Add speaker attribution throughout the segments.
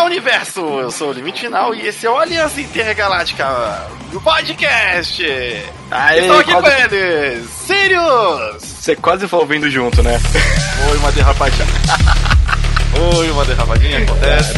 Speaker 1: Olá, universo! Eu sou o Limite Final e esse é o Aliança Intergaláctica do podcast.
Speaker 2: Aê,
Speaker 1: Estou aqui
Speaker 2: quase-
Speaker 1: com eles, Sirius!
Speaker 2: Você quase foi ouvindo junto, né?
Speaker 1: Oi, uma derrapadinha. Oi, uma derrapadinha acontece.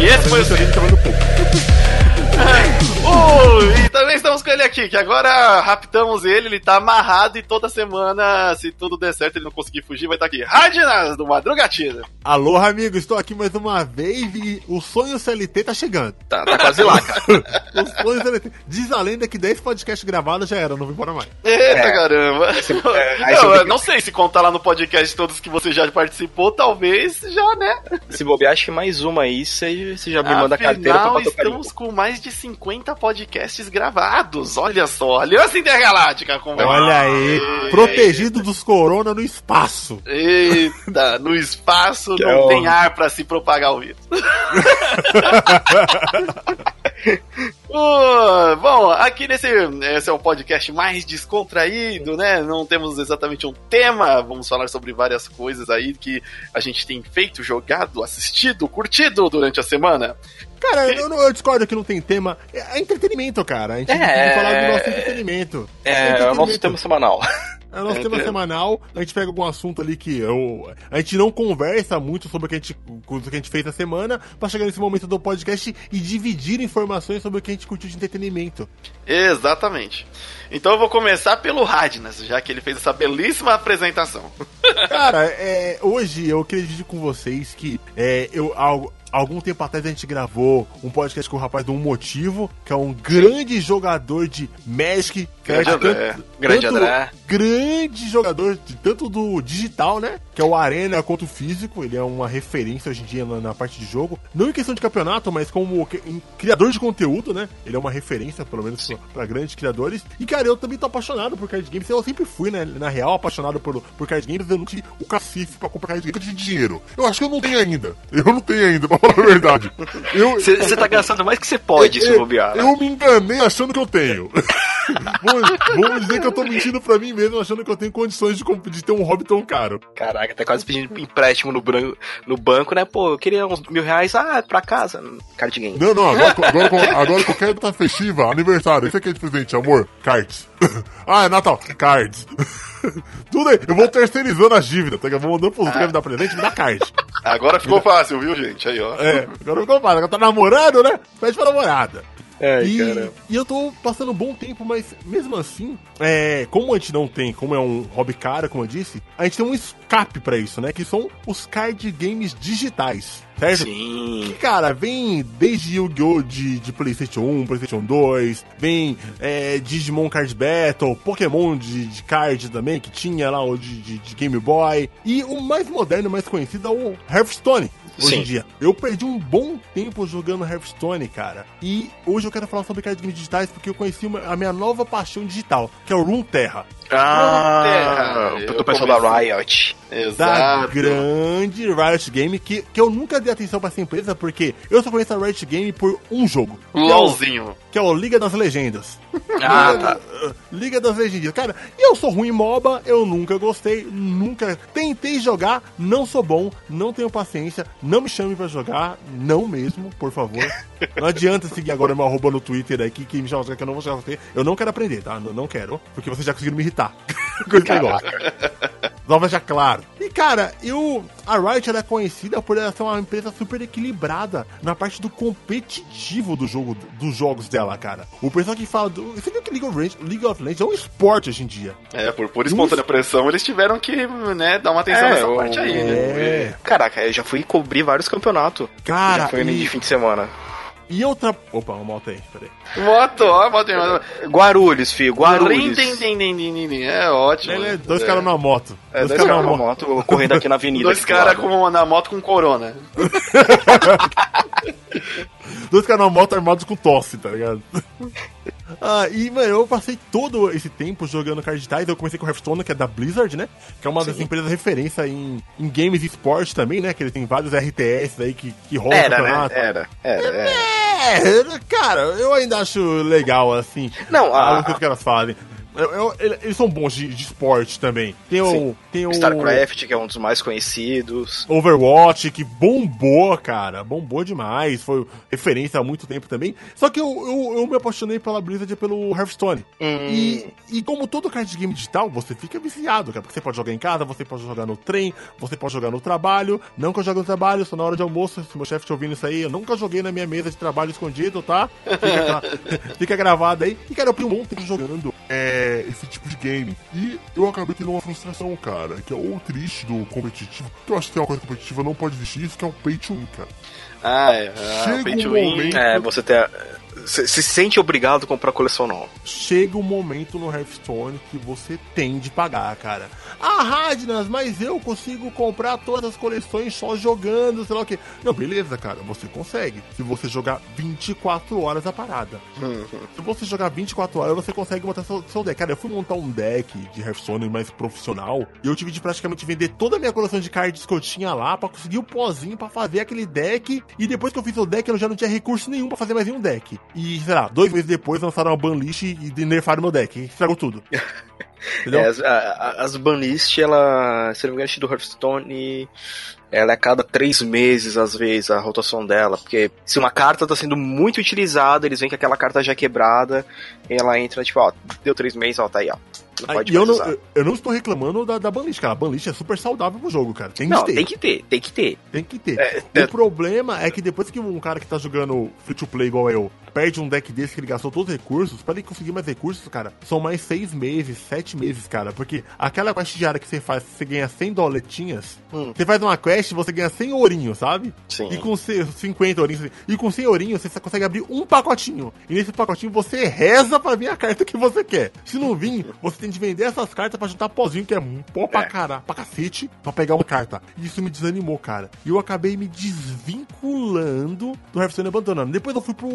Speaker 1: E esse foi o. Oh, e também estamos com ele aqui, que agora raptamos ele, ele tá amarrado e toda semana, se tudo der certo, ele não conseguir fugir, vai estar aqui. Radinas, do Madrugatina.
Speaker 3: Alô, amigo, estou aqui mais uma vez e o sonho CLT tá chegando.
Speaker 2: Tá, tá quase lá, cara.
Speaker 3: O sonho CLT. Diz a lenda que 10 podcasts gravados já era, não vou embora mais.
Speaker 1: Eita
Speaker 2: É.
Speaker 1: caramba!
Speaker 2: é, fica-
Speaker 1: não sei se contar lá no podcast todos que você já participou, talvez já, né?
Speaker 2: Se bobear, acho que mais uma aí, você você já me manda a carteira pra
Speaker 1: Afinal, estamos com mais de 50 podcasts gravados. Olha só, Aliança Intergaláctica. Com
Speaker 3: Olha aí, protegido dos corona no espaço.
Speaker 1: Eita, no espaço
Speaker 2: Que
Speaker 1: não
Speaker 2: é
Speaker 1: tem ar pra se propagar o vírus. Ô, bom, aqui nesse esse é um podcast mais descontraído, né? Não temos exatamente um tema, vamos falar sobre várias coisas aí que a gente tem feito, jogado, assistido, curtido durante a semana.
Speaker 3: Cara, eu, eu discordo que não tem tema. É entretenimento, cara. A gente
Speaker 2: É.
Speaker 3: tem que falar do nosso entretenimento.
Speaker 2: É, é o nosso
Speaker 3: entretenimento.
Speaker 2: tema semanal.
Speaker 3: É o nosso
Speaker 1: É,
Speaker 3: tema semanal, a gente pega algum assunto ali que eu, a gente não conversa muito sobre o que a gente, o que a gente fez na semana, pra chegar nesse momento do podcast e dividir informações sobre o que a gente curtiu de entretenimento.
Speaker 1: Exatamente. Então eu vou começar pelo Radnas, já que ele fez essa belíssima apresentação.
Speaker 3: Cara, é, hoje eu queria dividir com vocês que é, eu, al- algum tempo atrás a gente gravou um podcast com o rapaz do Um Motivo, que é um grande jogador de Magic.
Speaker 1: Grande
Speaker 3: certo?
Speaker 1: André.
Speaker 3: Tanto-
Speaker 2: Grande
Speaker 3: tanto-
Speaker 2: André.
Speaker 3: Grande jogador, de, tanto do digital, né? Que é o Arena quanto o físico. Ele é uma referência hoje em dia na, na parte de jogo. Não em questão de campeonato, mas como que- em criador de conteúdo, né? Ele é uma referência, pelo menos, pra, pra grandes criadores. E, cara, eu também tô apaixonado por card games. Eu sempre fui, né? Na real, apaixonado por, por card games. Eu não tive o cacife pra comprar card games de dinheiro. Eu acho que eu não tenho ainda. Eu não tenho ainda, falar a verdade.
Speaker 2: Você tá gastando mais que você pode, se
Speaker 3: eu,
Speaker 2: bobear. né?
Speaker 3: eu me enganei achando que eu tenho. vamos, vamos dizer que eu tô mentindo pra mim mesmo, achando que eu tenho condições de, de ter um hobby tão caro.
Speaker 2: Caraca, tá quase pedindo empréstimo no, bran- no banco, né? Pô, eu queria uns mil reais, ah, pra casa. Card game.
Speaker 3: Não, não, agora, agora, agora qualquer data festiva, aniversário, isso aqui é de presente, amor? Cards. ah, é Natal, cards. Tudo aí, eu vou terceirizando as dívidas, tá? Eu vou mandando pros que me dar presente, me dá card.
Speaker 1: Agora ficou fácil, viu, gente? Aí, ó.
Speaker 3: É, agora vou falar, agora tá namorando, né? Pede pra namorada.
Speaker 2: Ai,
Speaker 3: E,
Speaker 2: caramba.
Speaker 3: e eu tô passando um bom tempo, mas mesmo assim, é, como a gente não tem, como é um hobby caro, como eu disse, a gente tem um escape pra isso, né? Que são os card games digitais, certo?
Speaker 2: Sim.
Speaker 3: Que, cara, vem desde Yu-Gi-Oh! De, de PlayStation 1, PlayStation 2, vem é, Digimon Card Battle, Pokémon de, de card também, que tinha lá o de, de- de Game Boy, e o mais moderno, mais conhecido é o Hearthstone. Hoje
Speaker 2: Sim.
Speaker 3: em dia. Eu perdi um bom tempo jogando Hearthstone, cara. E hoje eu quero falar sobre card games digitais porque eu conheci uma- a minha nova paixão digital, que é o Runeterra.
Speaker 2: Ah,
Speaker 1: Terra.
Speaker 2: do pessoal da Riot.
Speaker 3: da
Speaker 1: Exato.
Speaker 3: grande Riot Game, que, que eu nunca dei atenção pra essa empresa, porque eu só conheço a Riot Game por um jogo. é
Speaker 1: LOLzinho.
Speaker 3: Que é o Liga das Legendas.
Speaker 2: Ah,
Speaker 3: Liga,
Speaker 2: tá.
Speaker 3: Liga das Legendas. Cara, eu sou ruim em MOBA, eu nunca gostei, nunca tentei jogar, não sou bom, não tenho paciência, não me chame pra jogar, não mesmo, por favor. Não adianta seguir agora meu arroba no Twitter aí, que, me chama que eu não vou jogar você. Eu não quero aprender, tá? Não, não quero, porque vocês já conseguiram me irritar. Só deixar claro. E cara, eu. A Riot ela é conhecida por ela ser uma empresa super equilibrada na parte do competitivo do jogo, dos jogos dela, cara. O pessoal que fala do. Você viu que League of, Legends, League of Legends é um esporte hoje em dia.
Speaker 1: É, por pura espontânea pressão, eles tiveram que, né, dar uma atenção
Speaker 2: É,
Speaker 1: nessa
Speaker 2: o-
Speaker 1: parte aí, né?
Speaker 3: É.
Speaker 2: Caraca, eu já fui cobrir vários campeonatos.
Speaker 3: Cara,
Speaker 2: já foi
Speaker 3: e-
Speaker 2: de fim de semana.
Speaker 3: E outra. Opa, uma moto aí, peraí.
Speaker 1: Moto, ó, moto.
Speaker 2: Guarulhos, filho, Guarulhos.
Speaker 1: É ótimo.
Speaker 3: Ele é dois caras numa moto.
Speaker 2: É, dois caras na moto correndo aqui na avenida.
Speaker 1: Dois caras na moto com corona.
Speaker 3: Dois caras na moto armados com tosse, tá ligado? Ah, e, mano, eu passei todo esse tempo jogando card digitais. Eu comecei com o Hearthstone, que é da Blizzard, né? Que é uma das empresas referência em, em games e esporte também, né? Que ele tem vários RTS aí que, que rolam
Speaker 2: Era, né? Era, era, era.
Speaker 3: É, cara, eu ainda acho legal, assim.
Speaker 2: Não, a-
Speaker 3: coisas que elas fazem. Eu- eu- ele- eles são bons de, de esporte também. Tem o,
Speaker 2: Sim.
Speaker 3: tem o
Speaker 2: StarCraft, que é um dos mais conhecidos.
Speaker 3: Overwatch, que bombou, cara. Bombou demais. Foi referência há muito tempo também. Só que eu, eu, eu me apaixonei pela Blizzard e pelo Hearthstone. E, e como todo card game digital, você fica viciado, cara. Porque você pode jogar em casa, você pode jogar no trem, você pode jogar no trabalho. Não que eu jogue no trabalho, só na hora de almoço. Se meu chefe te ouvindo isso aí, eu nunca joguei na minha mesa de trabalho escondido, tá? Fica, fica gravado aí. E, cara, eu tenho um monte jogando é, esse tipo de game. E eu acabei tendo uma frustração, cara, que é o triste do competitivo. Que eu acho que tem uma coisa competitiva, não pode existir isso, que é o pay to win, cara.
Speaker 1: Ah, é. Ah,
Speaker 3: Chega
Speaker 1: pay
Speaker 3: um
Speaker 1: win.
Speaker 3: momento-
Speaker 2: É, você tem. a- Se, se sente obrigado a comprar coleção nova.
Speaker 3: chega um momento no Hearthstone que você tem de pagar, cara. Ah, Radnas, mas eu consigo comprar todas as coleções só jogando, sei lá o que. Não, beleza, cara, você consegue. Se você jogar 24 horas a parada. Se você jogar 24 horas, você consegue montar seu, seu deck. Cara, eu fui montar um deck de Hearthstone mais profissional e eu tive de praticamente vender toda a minha coleção de cards que eu tinha lá pra conseguir o pozinho pra fazer aquele deck. E depois que eu fiz o deck, eu já não tinha recurso nenhum pra fazer mais nenhum deck. E, sei lá, dois meses depois lançaram uma banlist e nerfaram meu deck. Estragou tudo. Entendeu?
Speaker 2: É, as, a- a- as banlist, ela. Se não me engano, que do Hearthstone. Ela é a cada três meses, às vezes, a rotação dela. Porque se uma carta tá sendo muito utilizada, eles veem que aquela carta já é quebrada. E ela entra, tipo, ó, deu três meses, ó, tá aí, ó. Não pode
Speaker 3: e eu não, eu, eu não estou reclamando da, da banlist, cara. A banlist é super saudável pro jogo, cara. Tem que
Speaker 2: Não,
Speaker 3: ter.
Speaker 2: tem que ter, tem que ter.
Speaker 3: Tem que ter.
Speaker 2: É,
Speaker 3: o
Speaker 2: é-
Speaker 3: problema é que depois que um cara que tá jogando free to play igual eu perde um deck desse que ele gastou todos os recursos, pra ele conseguir mais recursos, cara, são mais seis meses, sete meses, cara. Porque aquela quest diária que você faz, você ganha 100 doletinhas.
Speaker 2: Hum.
Speaker 3: Você faz uma quest, você ganha 100 ourinhos, sabe?
Speaker 2: Sim.
Speaker 3: E com ce- 50 ourinhos. E com 100 ourinhos, você consegue abrir um pacotinho. E nesse pacotinho você reza pra vir a carta que você quer. Se não vir, você tem de vender essas cartas pra juntar pozinho, que é um pó pra,
Speaker 2: É.
Speaker 3: cara, pra cacete, pra pegar uma carta. E isso me desanimou, cara. E eu acabei me desvinculando do Hearthstone abandonando. Depois eu fui pro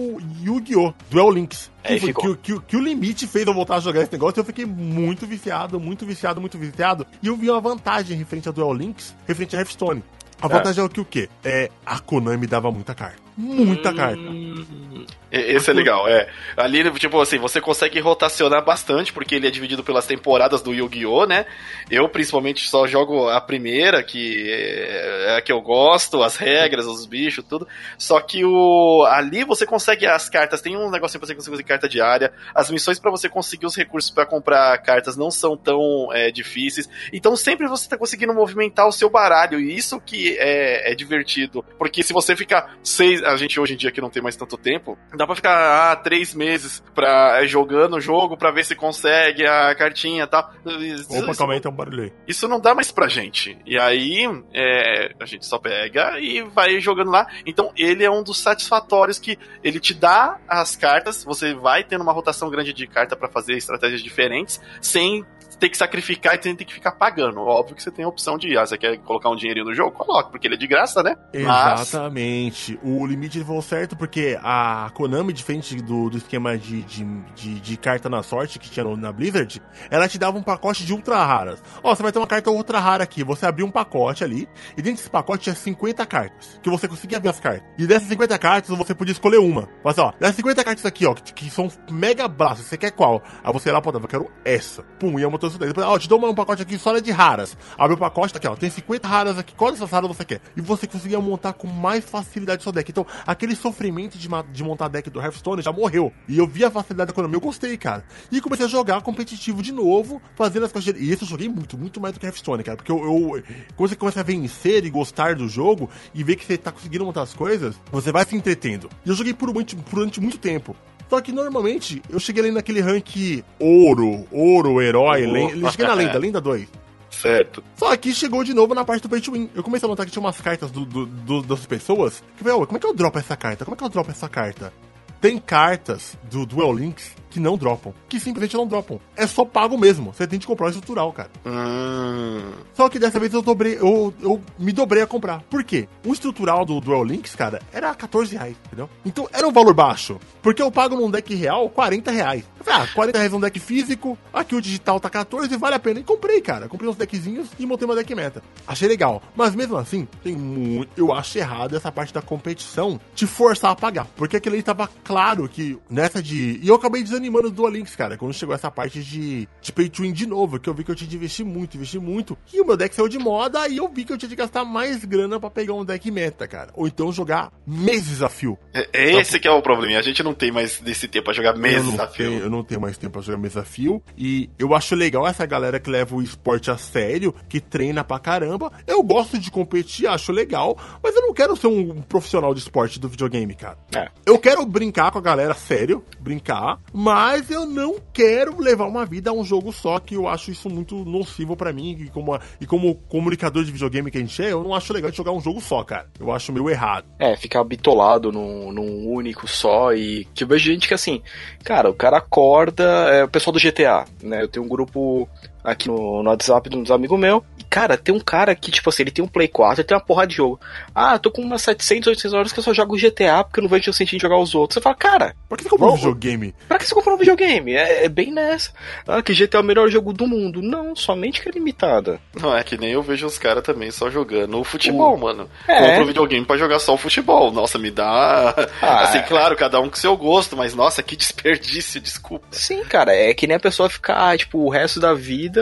Speaker 3: Yu-Gi-Oh! Duel Links. Que, foi-
Speaker 2: ficou.
Speaker 3: que, que- que o limite fez eu voltar a jogar esse negócio e eu fiquei muito viciado, muito viciado, muito viciado. E eu vi uma vantagem referente a Duel Links, referente a Hearthstone. A vantagem é, o que o quê? É, a Konami dava muita carta. Muita carta.
Speaker 2: Hum,
Speaker 1: E- Esse é legal, é. Ali, tipo assim, você consegue rotacionar bastante, porque ele é dividido pelas temporadas do Yu-Gi-Oh!, né? Eu, principalmente, só jogo a primeira, que é é a que eu gosto, as regras, os bichos, tudo. Só que o ali você consegue as cartas, tem um negocinho pra você conseguir carta diária, as missões pra você conseguir os recursos pra comprar cartas não são tão é, difíceis. Então sempre você tá conseguindo movimentar o seu baralho, e isso que é, é divertido. Porque se você ficar seis. A gente hoje em dia que não tem mais tanto tempo, dá pra ficar ah, três meses pra, é, jogando o jogo pra ver se consegue a cartinha e tal.
Speaker 3: Opa,
Speaker 1: Isso-
Speaker 3: calma aí, tem um barulho aí.
Speaker 1: isso não dá mais pra gente. E aí, é, a gente só pega e vai jogando lá. Então, ele é um dos satisfatórios que ele te dá as cartas, você vai tendo uma rotação grande de carta pra fazer estratégias diferentes, sem ter que sacrificar e sem ter que ficar pagando. Óbvio que você tem a opção de, ah, você quer colocar um dinheirinho no jogo? Coloca, porque ele é de graça, né? Mas,
Speaker 3: Exatamente. O limite levou certo porque a Konami, diferente do, do esquema de, de, de, de carta na sorte que tinha na Blizzard, ela te dava um pacote de ultra raras. Ó, você vai ter uma carta ultra rara aqui. Você abriu um pacote ali, e dentro desse pacote tinha 50 cartas, que você conseguia ver as cartas. E dessas 50 cartas, você podia escolher uma. Mas ó, dessas 50 cartas aqui, ó, que, que são mega braços, você quer qual? Aí você lá, pô, eu quero essa. Pum, ia montando Depois, ó, te dou um pacote aqui só de raras. Abre o pacote, tá aqui, ó, tem 50 raras aqui. Qual dessas raras você quer? E você conseguia montar com mais facilidade seu deck. Então, aquele sofrimento de, de montar deck do Hearthstone já morreu. E eu vi a facilidade da economia, eu gostei, cara. E comecei a jogar competitivo de novo, fazendo as coisas. E isso eu joguei muito, muito mais do que Hearthstone, cara. Porque eu, eu- quando você começa a vencer e gostar do jogo e ver que você tá conseguindo montar as coisas, você vai se entretendo. E eu joguei por muito, durante muito tempo. Só que normalmente eu cheguei ali naquele rank ouro, ouro, herói,
Speaker 1: Oh.
Speaker 3: len- eu cheguei na lenda, lenda 2.
Speaker 1: certo.
Speaker 3: Só que chegou de novo na parte do pay to win. Eu comecei a notar que tinha umas cartas do, do- do- das pessoas que eu falei, "Ô, como é que eu dropo essa carta? Como é que eu dropo essa carta? Tem cartas do Duel Links que não dropam. Que simplesmente não dropam. É só pago mesmo. Você tem de comprar o estrutural, cara.
Speaker 1: Hum,
Speaker 3: Só que dessa vez eu dobrei, eu, eu me dobrei a comprar. Por quê? O estrutural do Duel Links, cara, era 14 reais, entendeu? Então era um valor baixo. Porque eu pago num deck real 40 reais. Eu falei, ah, 40 reais num deck físico, aqui o digital tá 14, vale a pena. E comprei, cara. Comprei uns deckzinhos e montei uma deck meta. Achei legal. Mas mesmo assim, tem muito. Eu acho errado essa parte da competição te forçar a pagar. Porque aquele ali tava claro que nessa de. E eu acabei desanimando desanimando do Duel Links, cara. Quando chegou essa parte de, de pay to win de novo, que eu vi que eu tinha de investir muito, investir muito. E o meu deck saiu de moda e eu vi que eu tinha de gastar mais grana para pegar um deck meta, cara. Ou então jogar meses a fio.
Speaker 1: É, é esse que é o problema. A gente não tem mais desse tempo pra jogar meses a fio.
Speaker 3: Tenho, eu não tenho mais tempo pra jogar meses a fio. E eu acho legal essa galera que leva o esporte a sério, que treina pra caramba. Eu gosto de competir, acho legal, mas eu não quero ser um profissional de esporte do videogame, cara. É. Eu quero brincar com a galera sério, brincar, mas eu não quero levar uma vida a um jogo só, que eu acho isso muito nocivo para mim. E como, e como comunicador de videogame que a gente é, eu não acho legal jogar um jogo só, cara. Eu acho meio errado.
Speaker 2: É, ficar bitolado num, num único só e que eu vejo gente que assim, cara, o cara acorda, é o pessoal do GTA, né? Eu tenho um grupo aqui no, no WhatsApp de uns amigos meus. E, cara, tem um cara que, tipo assim, ele tem um Play 4, ele tem uma porra de jogo. Ah, eu tô com umas 700, 800 horas que eu só jogo GTA porque eu não vejo o sentido de jogar os outros. Você fala, cara.
Speaker 3: Por que você comprou um videogame?
Speaker 2: Pra que você comprou um videogame? É, é, bem nessa. Ah, que GTA é o melhor jogo do mundo. Não, somente que é limitada.
Speaker 1: Não, é que nem eu vejo os caras também só jogando o futebol, uh, mano. É. Compro o videogame pra jogar só o futebol. Nossa, me dá. Ah, assim, é. claro, cada um com seu gosto, mas nossa, que desperdício, desculpa.
Speaker 2: Sim, cara, é que nem a pessoa ficar, tipo, o resto da vida.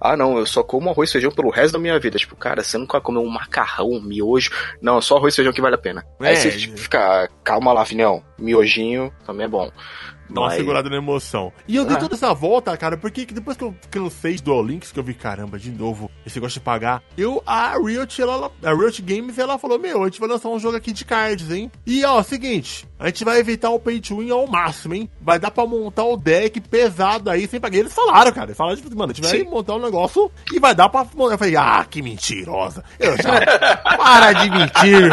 Speaker 2: Ah, não, eu só como arroz e feijão pelo resto da minha vida. Tipo, cara, você nunca comeu um macarrão, um miojo. Não, só arroz e feijão que vale a pena. É, Aí você tipo, fica, calma lá, filhão. Miojinho também é bom.
Speaker 3: Dá uma segurada na emoção. E eu dei ah. toda essa volta, cara, porque depois que eu cansei do Links, que eu vi, caramba, de novo, esse negócio de pagar, eu, a Riot, ela, a Riot Games, ela falou, meu, a gente vai lançar um jogo aqui de cards, hein? E, ó, seguinte, a gente vai evitar o pay to win ao máximo, hein? Vai dar pra montar o deck pesado aí, sem pagar. Eles falaram, cara, eles falaram, tipo, mano, a gente vai Sim. montar um negócio e vai dar pra... Eu falei, ah, que mentirosa. Eu já... Para de mentir,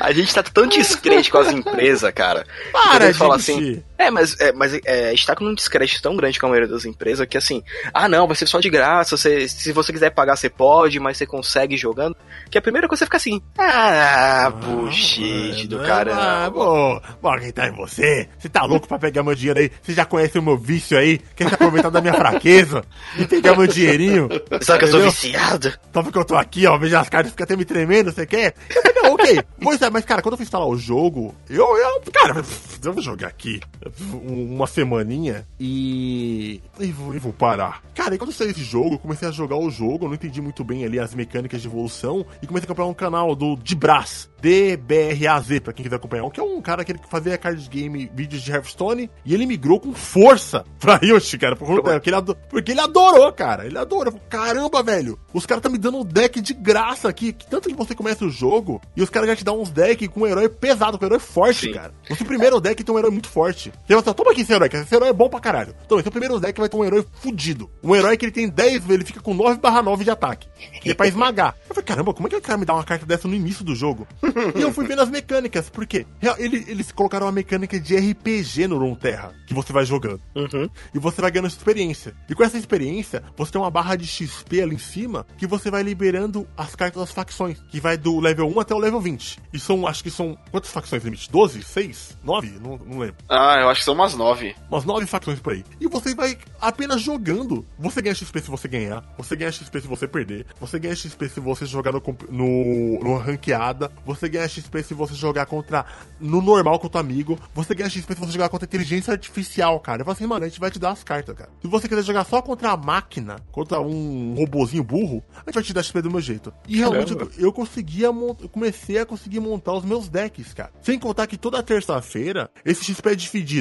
Speaker 2: A gente tá tão descrente com as empresas, cara.
Speaker 3: Para de assim, mentir.
Speaker 2: Assim, é, mas, é, mas é, está com um descrédito tão grande com a maioria das empresas que assim, ah não, vai ser só de graça, você, se você quiser pagar você pode, mas você consegue jogando. Que a primeira coisa fica assim, ah, ah bullshit do cara. Ah,
Speaker 3: pô, vou acreditar em você. Você tá louco pra pegar meu dinheiro aí? Você já conhece o meu vício aí? Quer se aproveitar da minha fraqueza e pegar meu dinheirinho?
Speaker 2: Sabe que eu sou viciado?
Speaker 3: Só porque eu tô aqui, ó, veja as cartas, fica até me tremendo, você quer? Eu falei, não, ok. Pois é, mas cara, quando eu fui instalar o jogo, eu, eu cara, eu vou jogar aqui uma semaninha e. E vou, e vou parar. Cara, e quando saiu esse jogo, eu comecei a jogar o jogo, eu não entendi muito bem ali as mecânicas de evolução e comecei a comprar um canal do de Brás, DBRAZ, pra quem quiser acompanhar, que é um cara que ele fazia card game, vídeos de Hearthstone, e ele migrou com força pra Yoshi, cara, porque ele, adorou, porque ele adorou, cara. Ele adorou. Caramba, velho, os caras tá me dando um deck de graça aqui, que tanto que você começa o jogo e os caras já te dão uns decks com um herói pesado, com um herói forte, Sim. cara. Seu primeiro deck tem um herói muito forte. Você vai falar, toma aqui esse herói, que esse herói é bom pra caralho. Então, esse primeiro deck vai ter um herói fudido. Um herói que ele tem 10, ele fica com 9 barra 9 de ataque. E é pra esmagar. Eu falei, caramba, como é que o cara me dá uma carta dessa no início do jogo? e eu fui vendo as mecânicas, porque eles, eles colocaram uma mecânica de RPG no Runeterra, que você vai jogando. Uhum. E você vai ganhando experiência. E com essa experiência, você tem uma barra de XP ali em cima, que você vai liberando as cartas das facções, que vai do level 1 até o level 20. E são, acho que são, quantas facções limite? 12? 6? 9? Não, não lembro.
Speaker 1: Ah, eu acho que são umas 9.
Speaker 3: Umas 9 facções por aí. E você vai apenas jogando. Você ganha XP se você ganhar, você ganha XP se você perder, você ganha XP se você jogar no, no, no ranqueada, você ganha XP se você jogar contra. no normal contra amigo, você ganha XP se você jogar contra inteligência artificial, cara. Eu falo assim, mano, a gente vai te dar as cartas, cara. Se você quiser jogar só contra a máquina, contra um robozinho burro, a gente vai te dar XP do meu jeito. E realmente eu, eu conseguia eu comecei a conseguir montar os meus decks, cara. Sem contar que toda terça-feira esse XP é dividido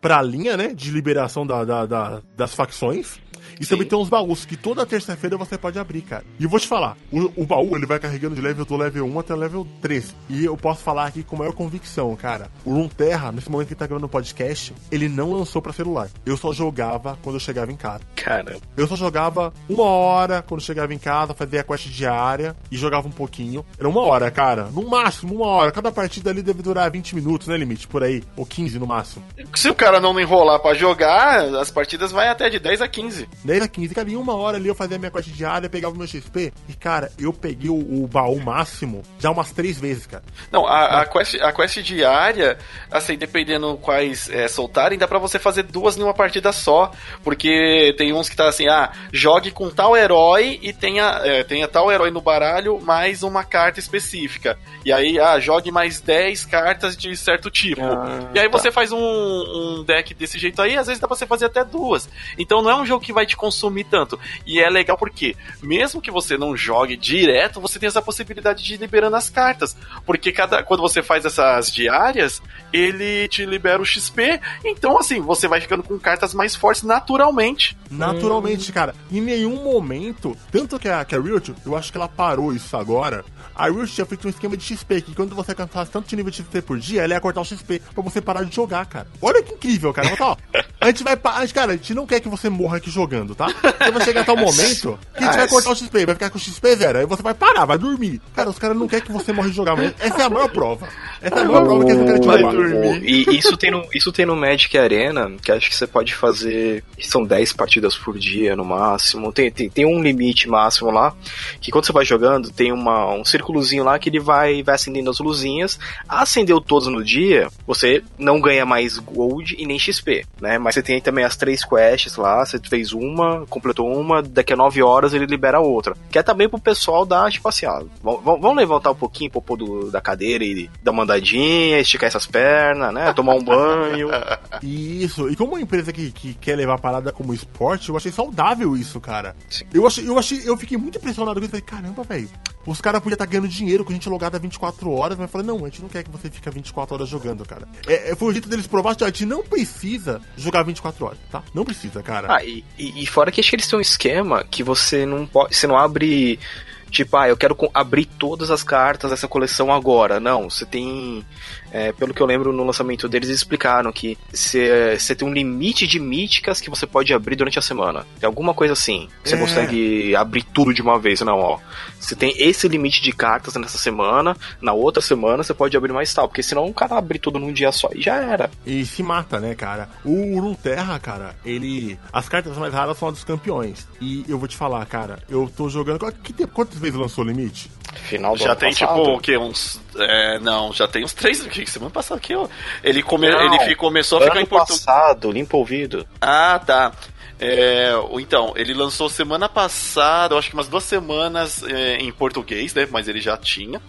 Speaker 3: pra linha, né, de liberação da, da, da das facções e Sim. também tem uns baús que toda terça-feira você pode abrir, cara. E eu vou te falar, o, o, baú ele vai carregando de level do level 1 até level 3. E eu posso falar aqui com maior convicção, cara. O Runeterra, nesse momento que tá gravando o podcast, ele não lançou para celular. Eu só jogava quando eu chegava em casa.
Speaker 2: Cara.
Speaker 3: Eu só jogava uma hora quando eu chegava em casa, fazia a quest diária e jogava um pouquinho. Era uma hora, cara. No máximo, uma hora. Cada partida ali deve durar 20 minutos, né, limite? Por aí. Ou 15 no máximo.
Speaker 1: Se o cara não enrolar para jogar, as partidas vai até de 10 a 15.
Speaker 3: 10 a 15. Cara, em uma hora ali eu fazia minha quest diária, pegava o meu XP. E, cara, eu peguei o, o baú máximo já umas três vezes, cara.
Speaker 1: Não, a, a, quest, a quest diária, assim, dependendo quais é, soltarem, dá pra você fazer duas numa partida só. Porque tem uns que tá assim, ah, jogue com tal herói e tenha, é, tenha tal herói no baralho mais uma carta específica. E aí, ah, jogue mais 10 cartas de certo tipo. Ah, e aí tá. você faz um, um deck desse jeito aí, às vezes dá pra você fazer até duas. Então não é um jogo que vai te consumir tanto. E é legal porque, mesmo que você não jogue direto, você tem essa possibilidade de ir liberando as cartas. Porque cada, quando você faz essas diárias, ele te libera o XP. Então, assim, você vai ficando com cartas mais fortes naturalmente.
Speaker 3: Naturalmente, hum. cara. Em nenhum momento, tanto que a, que a Riot, eu acho que ela parou isso agora. A Riot tinha feito um esquema de XP, que quando você alcançasse tanto de nível de XP por dia, ela ia cortar o XP pra você parar de jogar, cara. Olha que incrível, cara. Então, ó, a gente vai. A gente, cara, a gente não quer que você morra aqui jogando, tá? Você vai chegar até o momento que a gente vai cortar o XP, vai ficar com o XP zero. Aí você vai parar, vai dormir. Cara, os caras não querem que você morra de jogar, mas essa é a maior prova. Essa é a maior prova que eles não querem te
Speaker 2: vai dormir. E isso tem, no, isso tem no Magic Arena, que acho que você pode fazer. São 10 partidas por dia no máximo. Tem, tem, tem um limite máximo lá. Que quando você vai jogando, tem uma, um círculozinho lá que ele vai, vai acendendo as luzinhas. Acendeu todos no dia, você não ganha mais gold e nem XP, né? Mas você tem também as três quests lá, você fez uma, completou uma, daqui a nove horas ele libera outra. Que é também pro pessoal dar, tipo assim, ó, vamos levantar um pouquinho pro do, da cadeira e dar uma andadinha, esticar essas pernas, né? Tomar um banho.
Speaker 3: Isso, e como uma empresa que, que quer levar a parada como esporte, eu achei saudável isso, cara. Sim. Eu achei, eu achei, eu fiquei muito impressionado com isso. Falei, caramba, velho, os caras podiam estar tá ganhando dinheiro com a gente logada 24 horas, mas falei, não, a gente não quer que você fique 24 horas jogando, cara. É, é, foi o jeito deles provar que a gente não precisa jogar 24 horas, tá? Não precisa, cara.
Speaker 2: Ah, e, e fora que acho que eles têm um esquema que você não pode. Você não abre tipo, ah, eu quero abrir todas as cartas dessa coleção agora. Não, você tem é, pelo que eu lembro no lançamento deles, eles explicaram que você tem um limite de míticas que você pode abrir durante a semana. Tem alguma coisa assim. Você é. consegue abrir tudo de uma vez. Não, ó. Você tem esse limite de cartas nessa semana, na outra semana você pode abrir mais tal. Porque senão o cara abre tudo num dia só e já era.
Speaker 3: E se mata, né, cara? O Runeterra, cara, ele. As cartas mais raras são as dos campeões. E eu vou te falar, cara, eu tô jogando. Quantas vezes lançou o limite?
Speaker 1: Final do Já tem, passado. tipo, o quê? Uns. É, não, já tem uns três. Semana passada que eu. Ele, come, não, ele começou a ficar em
Speaker 2: português. passado, limpa ouvido.
Speaker 1: Ah, tá. É, então, ele lançou semana passada, eu acho que umas duas semanas é, em português, né? Mas ele já tinha.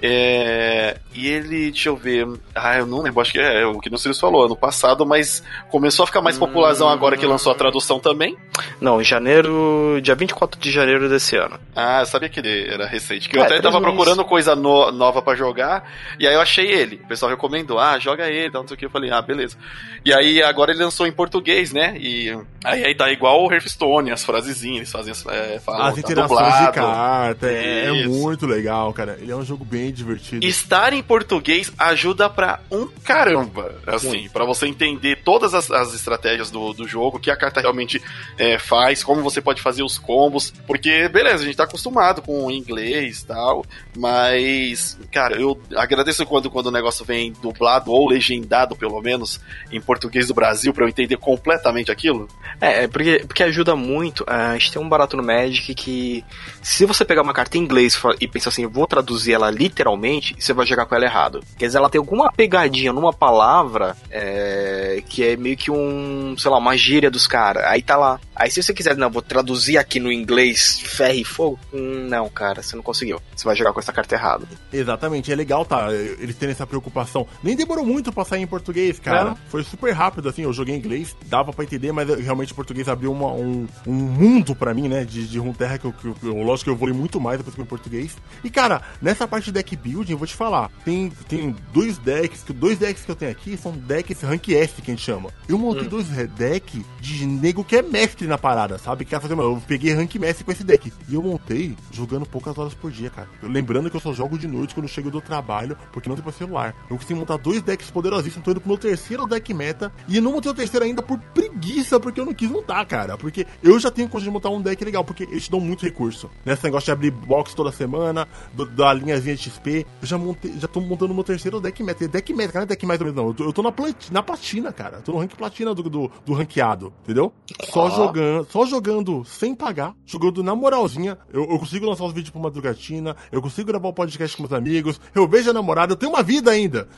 Speaker 1: É, e ele, deixa eu ver. Ah, eu não lembro, acho que é, é o que não se falou ano passado, mas começou a ficar mais popularzão agora que lançou a tradução também.
Speaker 2: Não, em janeiro, dia 24 de janeiro desse ano.
Speaker 1: Ah, eu sabia que ele era recente. Que eu é, até tava procurando coisa no, nova para jogar, e aí eu achei ele. O pessoal recomendou, ah, joga ele, não sei o que. Eu falei, ah, beleza. E aí agora ele lançou em português, né? E aí, aí tá igual o Hearthstone, as frasezinhas, eles fazem, é, falam,
Speaker 3: as tá interações tá de carta, é, é muito legal, cara. Ele é um jogo bem bem divertido.
Speaker 1: Estar em português ajuda pra um caramba. Assim, para você entender todas as, as estratégias do, do jogo, o que a carta realmente é, faz, como você pode fazer os combos. Porque, beleza, a gente tá acostumado com o inglês e tal, mas, cara, eu agradeço quando, quando o negócio vem dublado ou legendado, pelo menos, em português do Brasil, para eu entender completamente aquilo.
Speaker 2: É, é, porque, porque ajuda muito. A gente tem um barato no Magic que, se você pegar uma carta em inglês e pensar assim, vou traduzir ela literalmente literalmente, você vai jogar com ela errado. Quer dizer, ela tem alguma pegadinha numa palavra é, que é meio que um, sei lá, uma gíria dos caras. Aí tá lá. Aí se você quiser, não, vou traduzir aqui no inglês ferro e fogo. Hum, não, cara, você não conseguiu. Você vai jogar com essa carta errada.
Speaker 3: Exatamente, é legal, tá? Eles terem essa preocupação. Nem demorou muito pra sair em português, cara. É. Foi super rápido, assim. Eu joguei em inglês, dava pra entender, mas realmente o português abriu uma, um, um mundo pra mim, né? De, de Runeterra, que eu, que eu, lógico que eu vou muito mais depois que em português. E, cara, nessa parte de deck building, eu vou te falar, tem, tem dois decks, dois decks que eu tenho aqui são decks rank S, que a gente chama. Eu montei hum. dois decks de nego que é mestre na parada, sabe? Que quer fazer, eu peguei rank mestre com esse deck. E eu montei jogando poucas horas por dia, cara. Lembrando que eu só jogo de noite quando eu chego do trabalho, porque não tem pra celular. Eu consegui montar dois decks poderosíssimos, tô indo pro meu terceiro deck meta, e eu não montei o terceiro ainda por preguiça, porque eu não quis montar, cara. Porque eu já tenho condição de montar um deck legal, porque eles te dão muito recurso. Nesse negócio de abrir box toda semana, da linhazinha de XP, eu já montei, já tô montando meu terceiro deck meta. Deck meta, cara, não é deck mais ou menos, não. Eu tô, eu tô na, plat, na platina, cara. Eu tô no rank platina do, do, do ranqueado, entendeu? Só, jogando, só jogando sem pagar, jogando na moralzinha. Eu, eu consigo lançar os vídeos pra madrugatina, eu consigo gravar o um podcast com meus amigos, eu vejo a namorada, eu tenho uma vida ainda.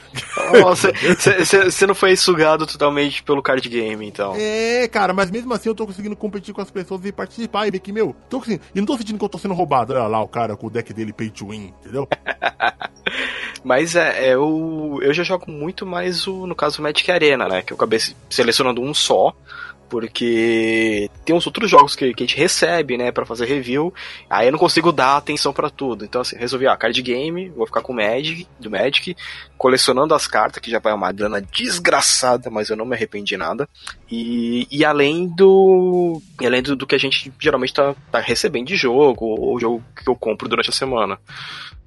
Speaker 2: Você não foi sugado totalmente pelo card game, então.
Speaker 3: É, cara, mas mesmo assim eu tô conseguindo competir com as pessoas e participar e ver que, meu, tô conseguindo. E não tô sentindo que eu tô sendo roubado. Olha lá o cara com o deck dele pay to win, entendeu?
Speaker 2: Mas é, é, eu, eu já jogo muito mais o, no caso, o Magic Arena, né? Que eu acabei selecionando um só porque tem uns outros jogos que, que a gente recebe, né, para fazer review, aí eu não consigo dar atenção para tudo. Então, assim, resolvi, ah, card game, vou ficar com o Magic, do Magic, colecionando as cartas, que já vai uma grana desgraçada, mas eu não me arrependi nada. E, e além do. E além do, do que a gente geralmente tá, tá recebendo de jogo, ou jogo que eu compro durante a semana.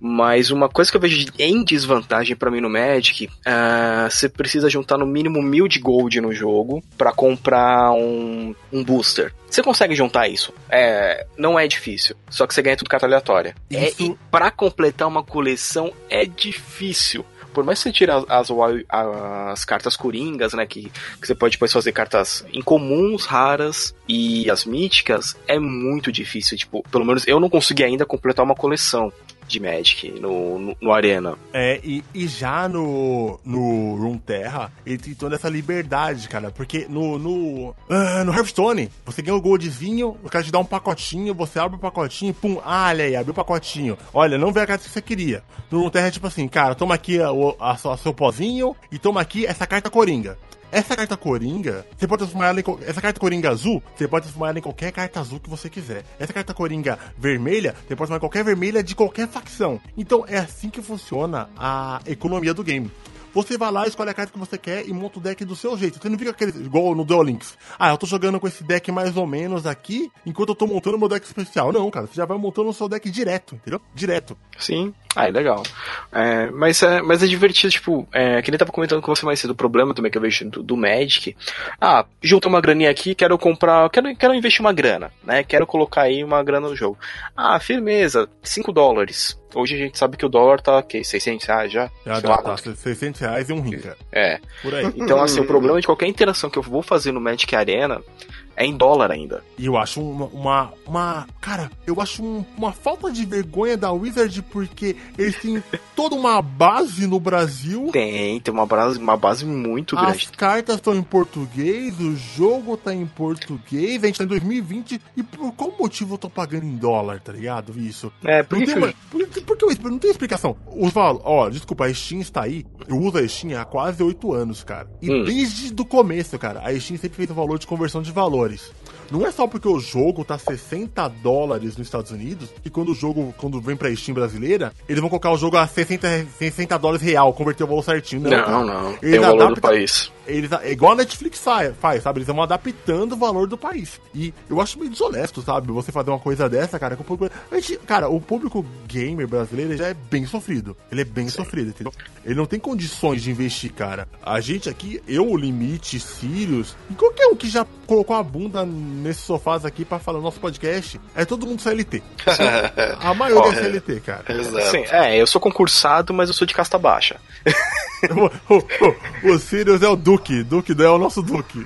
Speaker 2: Mas uma coisa que eu vejo em desvantagem para mim no Magic, uh, você precisa juntar no mínimo mil de gold no jogo para comprar um, um booster. Você consegue juntar isso. É, não é difícil. Só que você ganha tudo carta aleatória. É, isso... É, e pra completar uma coleção é difícil por mais que você tire as, as, as, cartas coringas, né, que, que você pode depois fazer cartas incomuns, raras e as míticas, é muito difícil. Tipo, pelo menos eu não consegui ainda completar uma coleção de Magic no, no, no, Arena.
Speaker 3: É, e, e já no, no Room Terra, ele tem toda essa liberdade, cara, porque no, no, uh, no Hearthstone, você ganha o goldzinho, o cara te dá um pacotinho, você abre o pacotinho, pum, ah, olha aí, abriu o pacotinho. Olha, não vê a carta que você queria. No Room Terra é tipo assim, cara, toma aqui a, a, a seu pozinho e toma aqui essa carta coringa. Essa carta coringa, você pode transformar ela em. Essa carta coringa azul, você pode transformar ela em qualquer carta azul que você quiser. Essa carta coringa vermelha, você pode transformar em qualquer vermelha de qualquer facção. Então é assim que funciona a economia do game. Você vai lá, escolhe a carta que você quer e monta o deck do seu jeito. Você não fica aquele, igual no Duel Links. Ah, eu tô jogando com esse deck mais ou menos aqui, enquanto eu tô montando meu deck especial. Não, cara, você já vai montando o seu deck direto, entendeu? Direto.
Speaker 2: Sim. Ah, é legal. É, mas, é, mas é divertido, tipo, é, que nem tava comentando com você mais cedo, o problema também que eu vejo do, do Magic. Ah, junta uma graninha aqui, quero comprar, quero, quero investir uma grana, né? Quero colocar aí uma grana no jogo. Ah, firmeza, 5 dólares. Hoje a gente sabe que o dólar tá, ok, 600 reais já?
Speaker 3: Já dá, tá, 600 reais e um rim, cara.
Speaker 2: É. Por aí. Então, assim, o problema de qualquer interação que eu vou fazer no Magic Arena é em dólar ainda.
Speaker 3: E eu acho uma. uma, uma cara, eu acho um, uma falta de vergonha da Wizard porque eles têm toda uma base no Brasil.
Speaker 2: Tem, tem uma base, uma base muito
Speaker 3: As
Speaker 2: grande.
Speaker 3: As cartas estão em português, o jogo tá em português, a gente tá em 2020. E por qual motivo eu tô pagando em dólar, tá ligado? Isso.
Speaker 2: É, por que. Uma,
Speaker 3: por, porque não tem explicação. Os valores, ó, desculpa, a Steam está aí. Eu uso a Steam há quase 8 anos, cara. E hum. desde o começo, cara, a Steam sempre fez o valor de conversão de valores. Não é só porque o jogo tá 60 dólares nos Estados Unidos que quando o jogo, quando vem pra Steam brasileira, eles vão colocar o jogo a 60, 60 dólares real, converter o valor certinho.
Speaker 2: Não, não. não. Eles Tem o valor adaptam, do país.
Speaker 3: Eles, igual a Netflix faz, sabe? Eles vão adaptando o valor do país. E eu acho meio desonesto, sabe? Você fazer uma coisa dessa, cara, com o público. A gente, cara, o público gamer brasileiro já é bem sofrido. Ele é bem Sim. sofrido, entendeu? Ele não tem condições de investir, cara. A gente aqui, eu, o Limite, Sirius, e qualquer um que já colocou a bunda nesses sofás aqui para falar no nosso podcast, é todo mundo CLT. a maioria oh, é CLT, cara.
Speaker 2: Exato. Sim, é, eu sou concursado, mas eu sou de casta baixa.
Speaker 3: o, o, o Sirius é o Duque, Duque é o nosso Duque.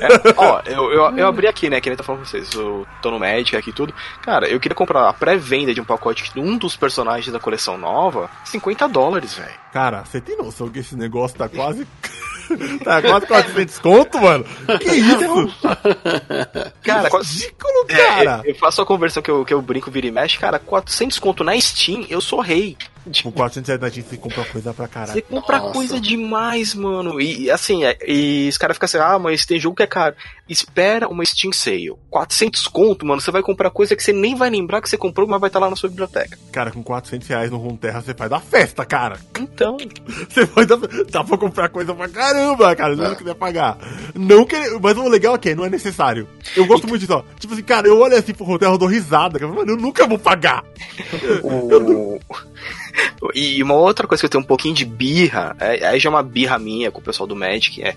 Speaker 2: é, ó, eu, eu, eu, abri aqui, né, que nem tá falando com vocês, eu tô no Magic aqui e tudo. Cara, eu queria comprar a pré-venda de um pacote de um dos personagens da coleção nova, 50 dólares, velho.
Speaker 3: Cara, você tem noção que esse negócio tá quase. tá quase 400 conto, mano? Que isso?
Speaker 2: Cara, ridículo, cara. É, eu, eu, faço a conversão que eu, que eu brinco, vira e mexe, cara, 400 conto na Steam, eu sou rei.
Speaker 3: Tipo, 400 reais na Steam você compra coisa pra caralho. Você
Speaker 2: compra Nossa. coisa demais, mano. E assim, é, e os caras ficam assim, ah, mas tem jogo que é caro. Espera uma Steam Sale. 400 conto, mano, você vai comprar coisa que você nem vai lembrar que você comprou, mas vai estar tá lá na sua biblioteca.
Speaker 3: Cara, com 400 reais no Runeterra você faz da festa, cara.
Speaker 2: Então.
Speaker 3: Você vai dar. Dá pra comprar coisa pra caramba, cara, se você não quiser pagar. Não que. Mas o legal é que não é necessário. Eu gosto muito disso, ó. Tipo assim, cara, eu olho assim pro Runeterra, eu dou risada. Mano, eu nunca vou pagar.
Speaker 2: Eu, e uma outra coisa que eu tenho um pouquinho de birra, é, aí já é uma birra minha com o pessoal do Magic, é,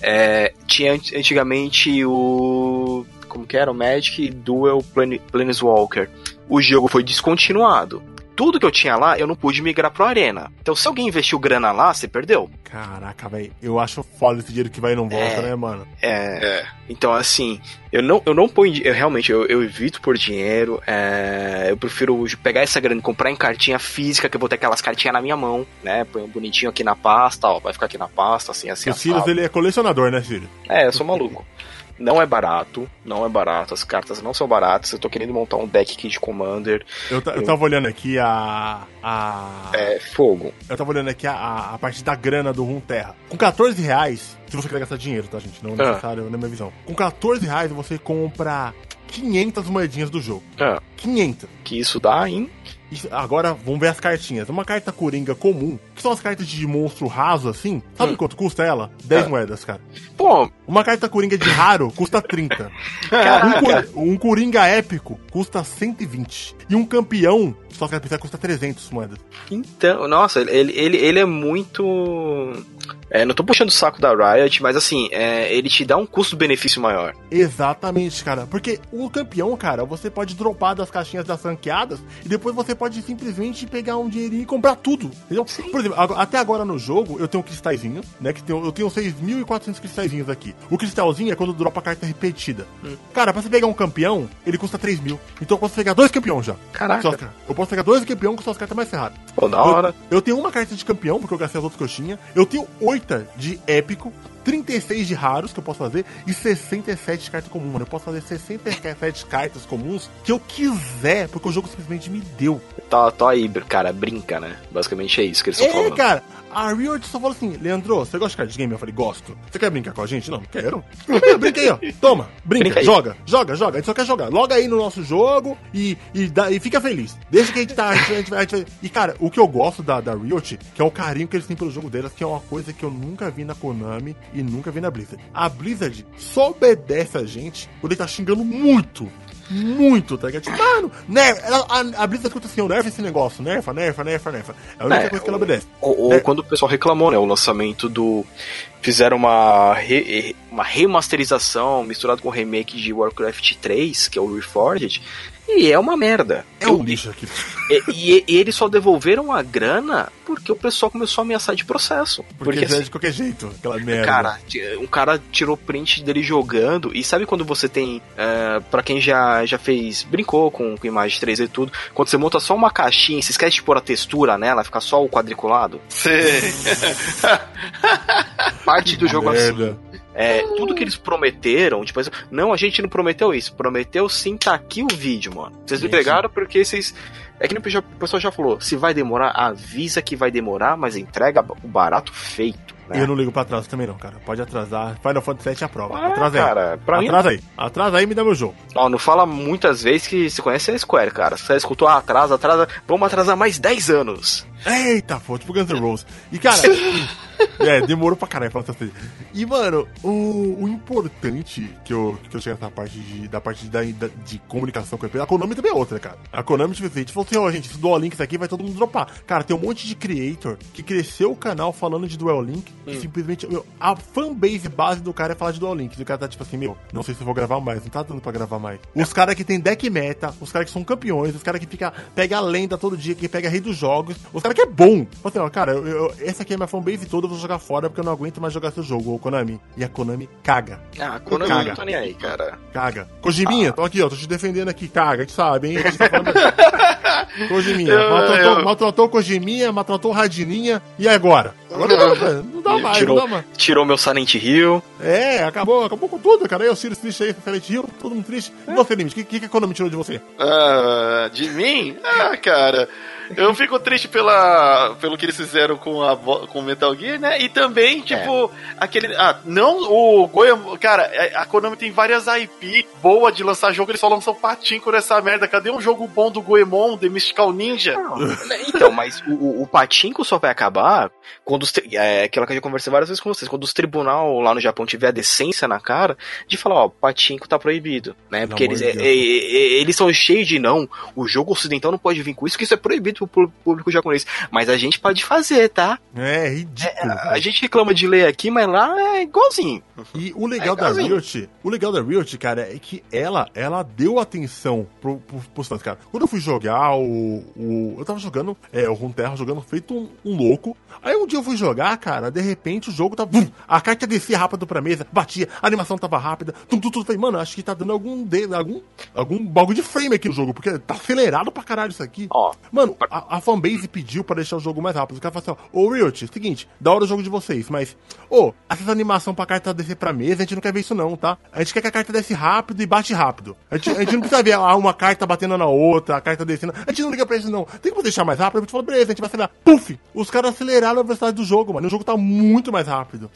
Speaker 2: é tinha antigamente o. Como que era? O Magic Duel Plan Planeswalker. O jogo foi descontinuado. Tudo que eu tinha lá, eu não pude migrar pro Arena. Então, se alguém investiu grana lá, você perdeu.
Speaker 3: Caraca, velho. Eu acho foda esse dinheiro que vai e não volta,
Speaker 2: É.
Speaker 3: né, mano?
Speaker 2: É.
Speaker 1: É.
Speaker 2: Então, assim, eu não, eu não ponho. Eu realmente eu, eu evito por dinheiro. é, eu prefiro hoje pegar essa grana e comprar em cartinha física, que eu vou ter aquelas cartinhas na minha mão, né? Põe bonitinho aqui na pasta, ó. Vai ficar aqui na pasta, assim, assim.
Speaker 3: o
Speaker 2: assado.
Speaker 3: ele é colecionador, né, Sirius?
Speaker 2: É, eu sou maluco. Não é barato, não é barato. As cartas não são baratas. Eu tô querendo montar um deck aqui de Commander.
Speaker 3: Eu, eu tava olhando aqui a. a
Speaker 2: É fogo.
Speaker 3: Eu tava olhando aqui a, a, parte da grana do Runeterra. Com 14 reais, se você quer gastar dinheiro, tá, gente? Não é
Speaker 2: Ah.
Speaker 3: necessário na minha visão. Com 14 reais você compra 500 moedinhas do jogo.
Speaker 2: Ah,
Speaker 3: 500.
Speaker 2: que isso dá em.
Speaker 3: Agora, vamos ver as cartinhas. Uma carta coringa comum, que são as cartas de monstro raso assim. Sabe
Speaker 2: Hum.
Speaker 3: quanto custa ela? 10
Speaker 2: Ah.
Speaker 3: moedas, cara.
Speaker 2: Pô,
Speaker 3: Uma carta coringa de raro custa 30. Um, um coringa épico custa 120. E um campeão, só que pensar, custa 300 moedas.
Speaker 2: Então, nossa, ele, ele, ele é muito. É, não tô puxando o saco da Riot, mas assim, é, ele te dá um custo-benefício maior.
Speaker 3: Exatamente, cara. Porque o campeão, cara, você pode dropar das caixinhas das franqueadas e depois você pode simplesmente pegar um dinheirinho e comprar tudo. Entendeu? Por exemplo, até agora no jogo eu tenho um cristalzinho, né? Que tem, eu tenho 6.400 cristalzinhos aqui. O cristalzinho é quando dropa a carta repetida. Cara, pra você pegar um campeão, ele custa 3 mil. Então eu posso pegar dois campeões já.
Speaker 2: Caraca.
Speaker 3: Suas ca- Eu posso pegar dois campeões com suas cartas mais ferradas.
Speaker 2: Pô, da hora.
Speaker 3: Eu, eu tenho uma carta de campeão, porque eu gastei as outras que eu tinha. Eu tenho 8 de épico, 36 de raros que eu posso fazer e 67 de carta comum, mano. Eu posso fazer 67 cartas comuns que eu quiser, porque o jogo simplesmente me deu.
Speaker 2: Tá, tá aí, br- cara, brinca, né? Basicamente é isso que eles estão
Speaker 3: É,
Speaker 2: falando.
Speaker 3: cara. A Riot só falou assim, Leandro, você gosta de card game? Eu falei, gosto. Você quer brincar com a gente? Não, quero. Brinca aí, ó. Toma, brinca,
Speaker 2: Brinca
Speaker 3: joga, joga, joga. A gente só quer jogar. Loga aí no nosso jogo e, e, dá, e fica feliz. Deixa que a gente tá. A gente, a gente E, cara, o que eu gosto da, da Riot, que é o carinho que eles têm pelo jogo delas, que é uma coisa que eu nunca vi na Konami e nunca vi na Blizzard. A Blizzard só obedece a gente quando ele tá xingando muito. Muito, tá ligado? Tipo, Mano, nerf, ela- a, a Blizzard escuta assim, nerfa esse negócio, nerfa, nerfa, nerfa, nerfa. É a única
Speaker 2: É,
Speaker 3: coisa que ela obedece.
Speaker 2: Ou, ou
Speaker 3: É.
Speaker 2: quando o pessoal reclamou, né? O lançamento do. Fizeram uma, re- uma remasterização misturado com remake de Warcraft 3, que é o Reforged, e é uma merda.
Speaker 3: É um lixo aquilo.
Speaker 2: E, e- e eles só devolveram a grana porque o pessoal começou a ameaçar de processo.
Speaker 3: Porque,
Speaker 2: Porque,
Speaker 3: é
Speaker 2: assim,
Speaker 3: de qualquer jeito, aquela merda.
Speaker 2: Cara, um cara tirou print dele jogando. E sabe quando você tem. É, para quem já, já fez. Brincou com, com imagem 3D e tudo. Quando você monta só uma caixinha e você esquece de pôr a textura nela, fica só o quadriculado.
Speaker 1: Sei.
Speaker 2: Parte do jogo assim. É, tudo que eles prometeram, tipo, não, a gente não prometeu isso. Prometeu sim, tá aqui o vídeo, mano. Vocês me pegaram porque vocês. É que o pessoal já falou, se vai demorar, avisa que vai demorar, mas entrega o barato feito.
Speaker 3: E
Speaker 2: Né?
Speaker 3: eu não ligo pra atraso também não, cara. Pode atrasar. Final Fantasy VII aprova.
Speaker 2: Ah,
Speaker 3: atrasa aí.
Speaker 2: cara, pra mim
Speaker 3: atrasa aí. Atrasa aí e me dá meu jogo.
Speaker 2: Ó, não fala muitas vezes que você conhece a Square, cara. Você escutou, ah, atrasa, atrasa, vamos atrasar mais 10 anos.
Speaker 3: Eita, pô, tipo Guns N' Roses. E, cara, é, demorou pra caralho pra fazer. E, mano, o, o importante que eu, que eu cheguei nessa parte de, da parte da, da- de comunicação com a empresa, a Konami também é outra, cara. A Konami, tipo assim, a gente falou assim, ó, gente, esse Dual Link aqui vai todo mundo dropar. Cara, tem um monte de creator que cresceu o canal falando de Dual Link, que simplesmente, meu, a fanbase base do cara é falar de Dual Link. E o cara tá tipo assim, meu, não sei se eu vou gravar mais, não tá dando pra gravar mais. Os caras que tem deck meta, os caras que são campeões, os caras que fica, pega a lenda todo dia, que pega rei dos jogos, os caras que é bom. Tipo Assim, ó, cara, eu, eu- essa aqui é minha fanbase toda, eu vou jogar fora porque eu não aguento mais jogar seu jogo, ô Konami. E a Konami caga,
Speaker 2: Ah, quando eu
Speaker 3: Caga.
Speaker 2: não tô nem aí, cara.
Speaker 3: caga. Kojiminha, tô aqui, ó, tô te defendendo aqui, caga, a gente sabe, hein? A gente tá falando... Kojiminha,
Speaker 1: Eu-
Speaker 3: maltratou,
Speaker 1: eu-
Speaker 3: maltratou Kojiminha, maltratou Radininha, e agora? Agora não, velho, não dá mais,
Speaker 2: Tirou.
Speaker 3: não dá mais.
Speaker 2: Tirou meu Silent Hill.
Speaker 3: É, acabou, acabou com tudo, cara. Aí o Sirius triste aí, Silent Hill, todo mundo triste. E você, Limite, o que, que, que a Konami tirou de você?
Speaker 1: Ah, de mim? Ah, cara. Eu fico triste pela, pelo que eles fizeram com a com o Metal Gear, né? E também, tipo, aquele. Ah, não o Goemon. Cara, a a Konami tem várias IP boa de lançar jogo, eles só lançam patinco nessa merda. Cadê um jogo bom do Goemon, The Mystical Ninja?
Speaker 2: Então, mas o, o, o patinco só vai acabar quando os, é aquilo que eu já conversei várias vezes com vocês, quando os tribunal lá no Japão tiver a decência na cara de falar, ó, patinco tá proibido, né? Porque eles, é, é, é, eles são cheios de não, o jogo ocidental não pode vir com isso, que isso é proibido pro público japonês. Mas a gente pode fazer, tá?
Speaker 3: É, ridículo.
Speaker 2: É, a gente reclama de ler aqui, mas lá é igualzinho.
Speaker 3: E o legal da Riot, o legal da Riot, cara, é que ela, ela deu atenção pro, pro, pros fãs, cara. Quando eu fui jogar o, o eu tava jogando, é, o Runeterra jogando feito um, um, louco. Aí um dia eu fui jogar, cara, de repente o jogo tá, bum, a carta descia rápido pra mesa, batia, a animação tava rápida, tudo, tudo, tudo. Falei, mano, acho que tá dando algum, de, algum, algum bagulho de frame aqui no jogo, porque tá acelerado pra caralho isso aqui. Ó. Mano, a, a fanbase pediu pra deixar o jogo mais rápido. O cara falou assim, ó, ô Riot, seguinte, da hora o jogo de vocês, mas, ô, essas animação pra carta descer pra mesa, a gente não quer ver isso não, tá? A gente quer que a carta desce rápido e bate rápido. A gente, a gente não precisa ver ah, uma carta batendo na outra, a carta descendo. A gente não liga pra isso não. Tem como deixar mais rápido? A gente falou, beleza, a gente vai acelerar. Puf! Os caras aceleraram a velocidade do jogo, mano. O jogo tá muito mais rápido.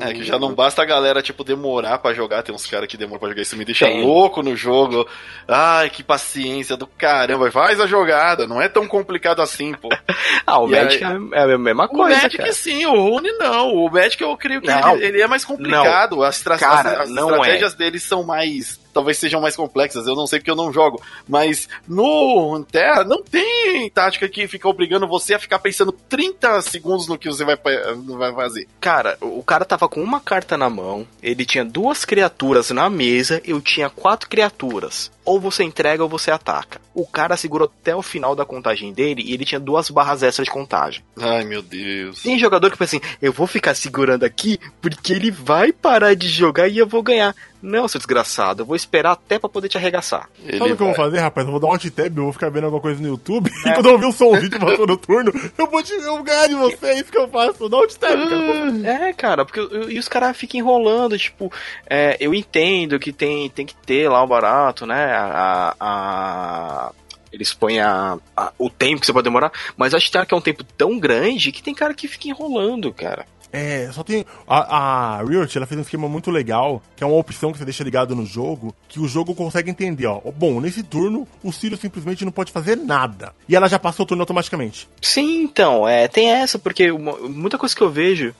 Speaker 1: É, que já não basta a galera, tipo, demorar para jogar. Tem uns caras que demoram pra jogar. Isso me deixa Tem. louco no jogo. Ai, que paciência do caramba. Faz a jogada. Não é tão complicado assim, pô.
Speaker 2: ah, o e Magic aí... é a mesma coisa.
Speaker 1: O Magic
Speaker 2: cara.
Speaker 1: sim, o Rune não. O Magic eu creio que ele, ele, é mais complicado. Não. As, tra cara, as, as estratégias é. deles são mais talvez sejam mais complexas, eu não sei porque eu não jogo. Mas no Terra não tem tática que fica obrigando você a ficar pensando 30 segundos no que você vai, vai fazer.
Speaker 2: Cara, o cara tava com uma carta na mão, ele tinha duas criaturas na mesa, eu tinha quatro criaturas ou você entrega ou você ataca. O cara segurou até o final da contagem dele e ele tinha duas barras extras de contagem.
Speaker 1: Ai, meu Deus.
Speaker 2: Tem jogador que pensa assim: eu vou ficar segurando aqui porque ele vai parar de jogar e eu vou ganhar. Não, seu desgraçado, eu vou esperar até pra poder te arregaçar.
Speaker 3: Ele Sabe o que eu vou fazer, rapaz? Eu vou dar um alt tab, eu vou ficar vendo alguma coisa no YouTube. É. E quando eu ouvir o somzinho de passou no turno, eu vou, te, eu ganhar de você. É isso que eu faço. Dá alt tab,
Speaker 2: cara. É, cara, porque e os caras ficam enrolando. Tipo, é, eu entendo que tem, tem que ter lá o barato, né? a, a eles põem a, a, o tempo que você pode demorar, mas acho que é um tempo tão grande que tem cara que fica enrolando, cara.
Speaker 3: É, só tem. A, a Riot ela fez um esquema muito legal, que é uma opção que você deixa ligado no jogo, que o jogo consegue entender, ó. Bom, nesse turno, o Sirius simplesmente não pode fazer nada. E ela já passou o turno automaticamente.
Speaker 2: Sim, então, é, tem essa, porque uma, muita coisa que eu vejo.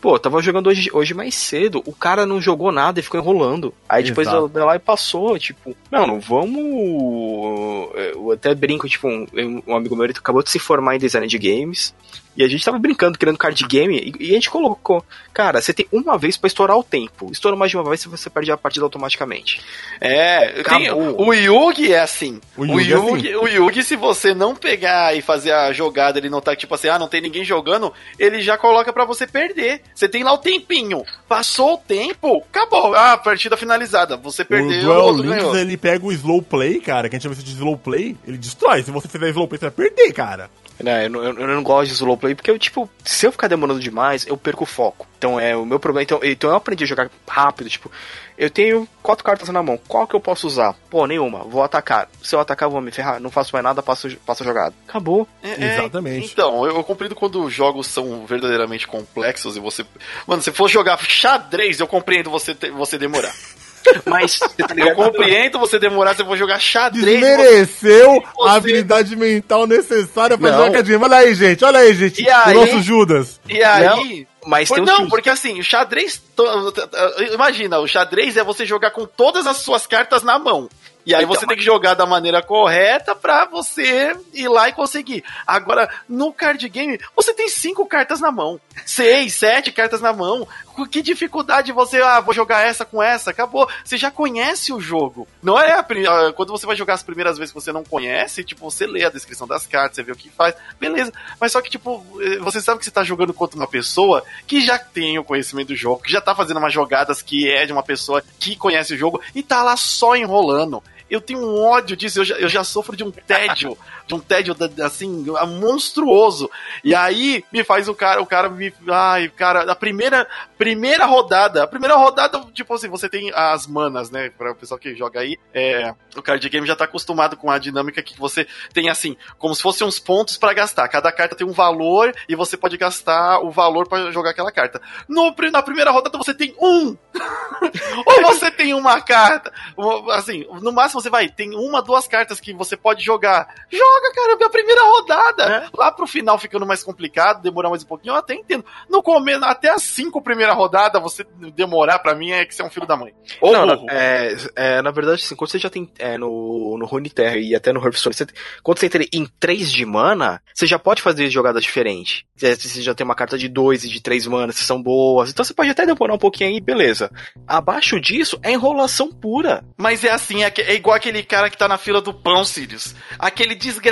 Speaker 2: Pô, eu tava jogando hoje, hoje mais cedo, o cara não jogou nada e ficou enrolando. Aí depois eu, lá e passou, tipo, não, não vamos. Eu até brinco, tipo, um, um amigo meu ele acabou de se formar em design de games. E a gente tava brincando, criando card game, e, e a gente colocou, cara, você tem uma vez para estourar o tempo. Estoura mais de uma vez você perde a partida automaticamente.
Speaker 1: É, tem, o Yugi é assim. O Yugi, o, Yugi, é assim. o Yugi, se você não pegar e fazer a jogada, ele notar que, tipo assim, ah, não tem ninguém jogando, ele já coloca para você perder. Você tem lá o tempinho. Passou o tempo, acabou. Ah, partida finalizada. Você perdeu.
Speaker 3: O Duel Links, ele pega o slow play, cara, que a gente chama isso de slow play, ele destrói. Se você fizer slow play, você vai perder, cara.
Speaker 2: Né, eu, não, eu, não gosto de slow play porque eu, tipo, se eu ficar demorando demais, eu perco o foco. Então é o meu problema. Então, então eu aprendi a jogar rápido, tipo, eu tenho quatro cartas na mão, qual que eu posso usar? Pô, nenhuma, vou atacar. Se eu atacar, eu vou me ferrar, não faço mais nada, passo, passo a jogada. Acabou.
Speaker 1: É, é Exatamente. Então, eu, eu compreendo quando os jogos são verdadeiramente complexos e você. Mano, se for jogar xadrez, eu compreendo você, você demorar. Mas tá eu compreendo você demorar, você for jogar xadrez.
Speaker 3: Desmereceu você... a habilidade mental necessária pra jogar xadrez. Olha aí, gente, olha aí, gente. E aí, o nosso Judas.
Speaker 1: E aí. Não, mas Por, não, porque assim, o xadrez. Imagina, o xadrez é você jogar com todas as suas cartas na mão. E aí então, você tem que jogar da maneira correta pra você ir lá e conseguir. Agora, no card game, você tem cinco cartas na mão. Seis, sete cartas na mão. Que dificuldade você, ah, vou jogar essa com essa, acabou. Você já conhece o jogo. Não é a, ah, quando você vai jogar as primeiras vezes que você não conhece, tipo, você lê a descrição das cartas, você vê o que faz, beleza. Mas só que, tipo, eh, você sabe que você tá jogando contra uma pessoa que já tem o conhecimento do jogo, que já tá fazendo umas jogadas que é de uma pessoa que conhece o jogo e tá lá só enrolando eu tenho um ódio disso, eu já, eu já sofro de um tédio, de um tédio assim, monstruoso. E aí me faz o cara, o cara me. Ai, cara, a primeira, primeira rodada, a primeira rodada, tipo assim, você tem as manas, né? Para o pessoal que joga aí, é, o card game já tá acostumado com a dinâmica que você tem assim, como se fossem uns pontos para gastar. Cada carta tem um valor e você pode gastar o valor para jogar aquela carta. No, na primeira rodada você tem um! Ou você tem uma carta. Assim, no máximo você vai, tem uma, duas cartas que você pode jogar. Joga! Joga, cara, a primeira rodada. É. Lá pro final ficando mais complicado, demorar mais um pouquinho, eu até entendo. No começo, até as cinco primeira rodada, você demorar pra mim é que você é um filho da mãe.
Speaker 2: Ou não, não é, é, na verdade, assim, quando você já tem é, no, no Runeterra e até no Hearthstone, você, quando você entra em 3 de mana, você já pode fazer jogadas diferentes. Você já tem uma carta de 2 e de 3 mana, se são boas. Então você pode até demorar um pouquinho aí, beleza. Abaixo disso é enrolação pura.
Speaker 1: Mas é assim, é, é igual aquele cara que tá na fila do pão, Sirius. Aquele desgraçado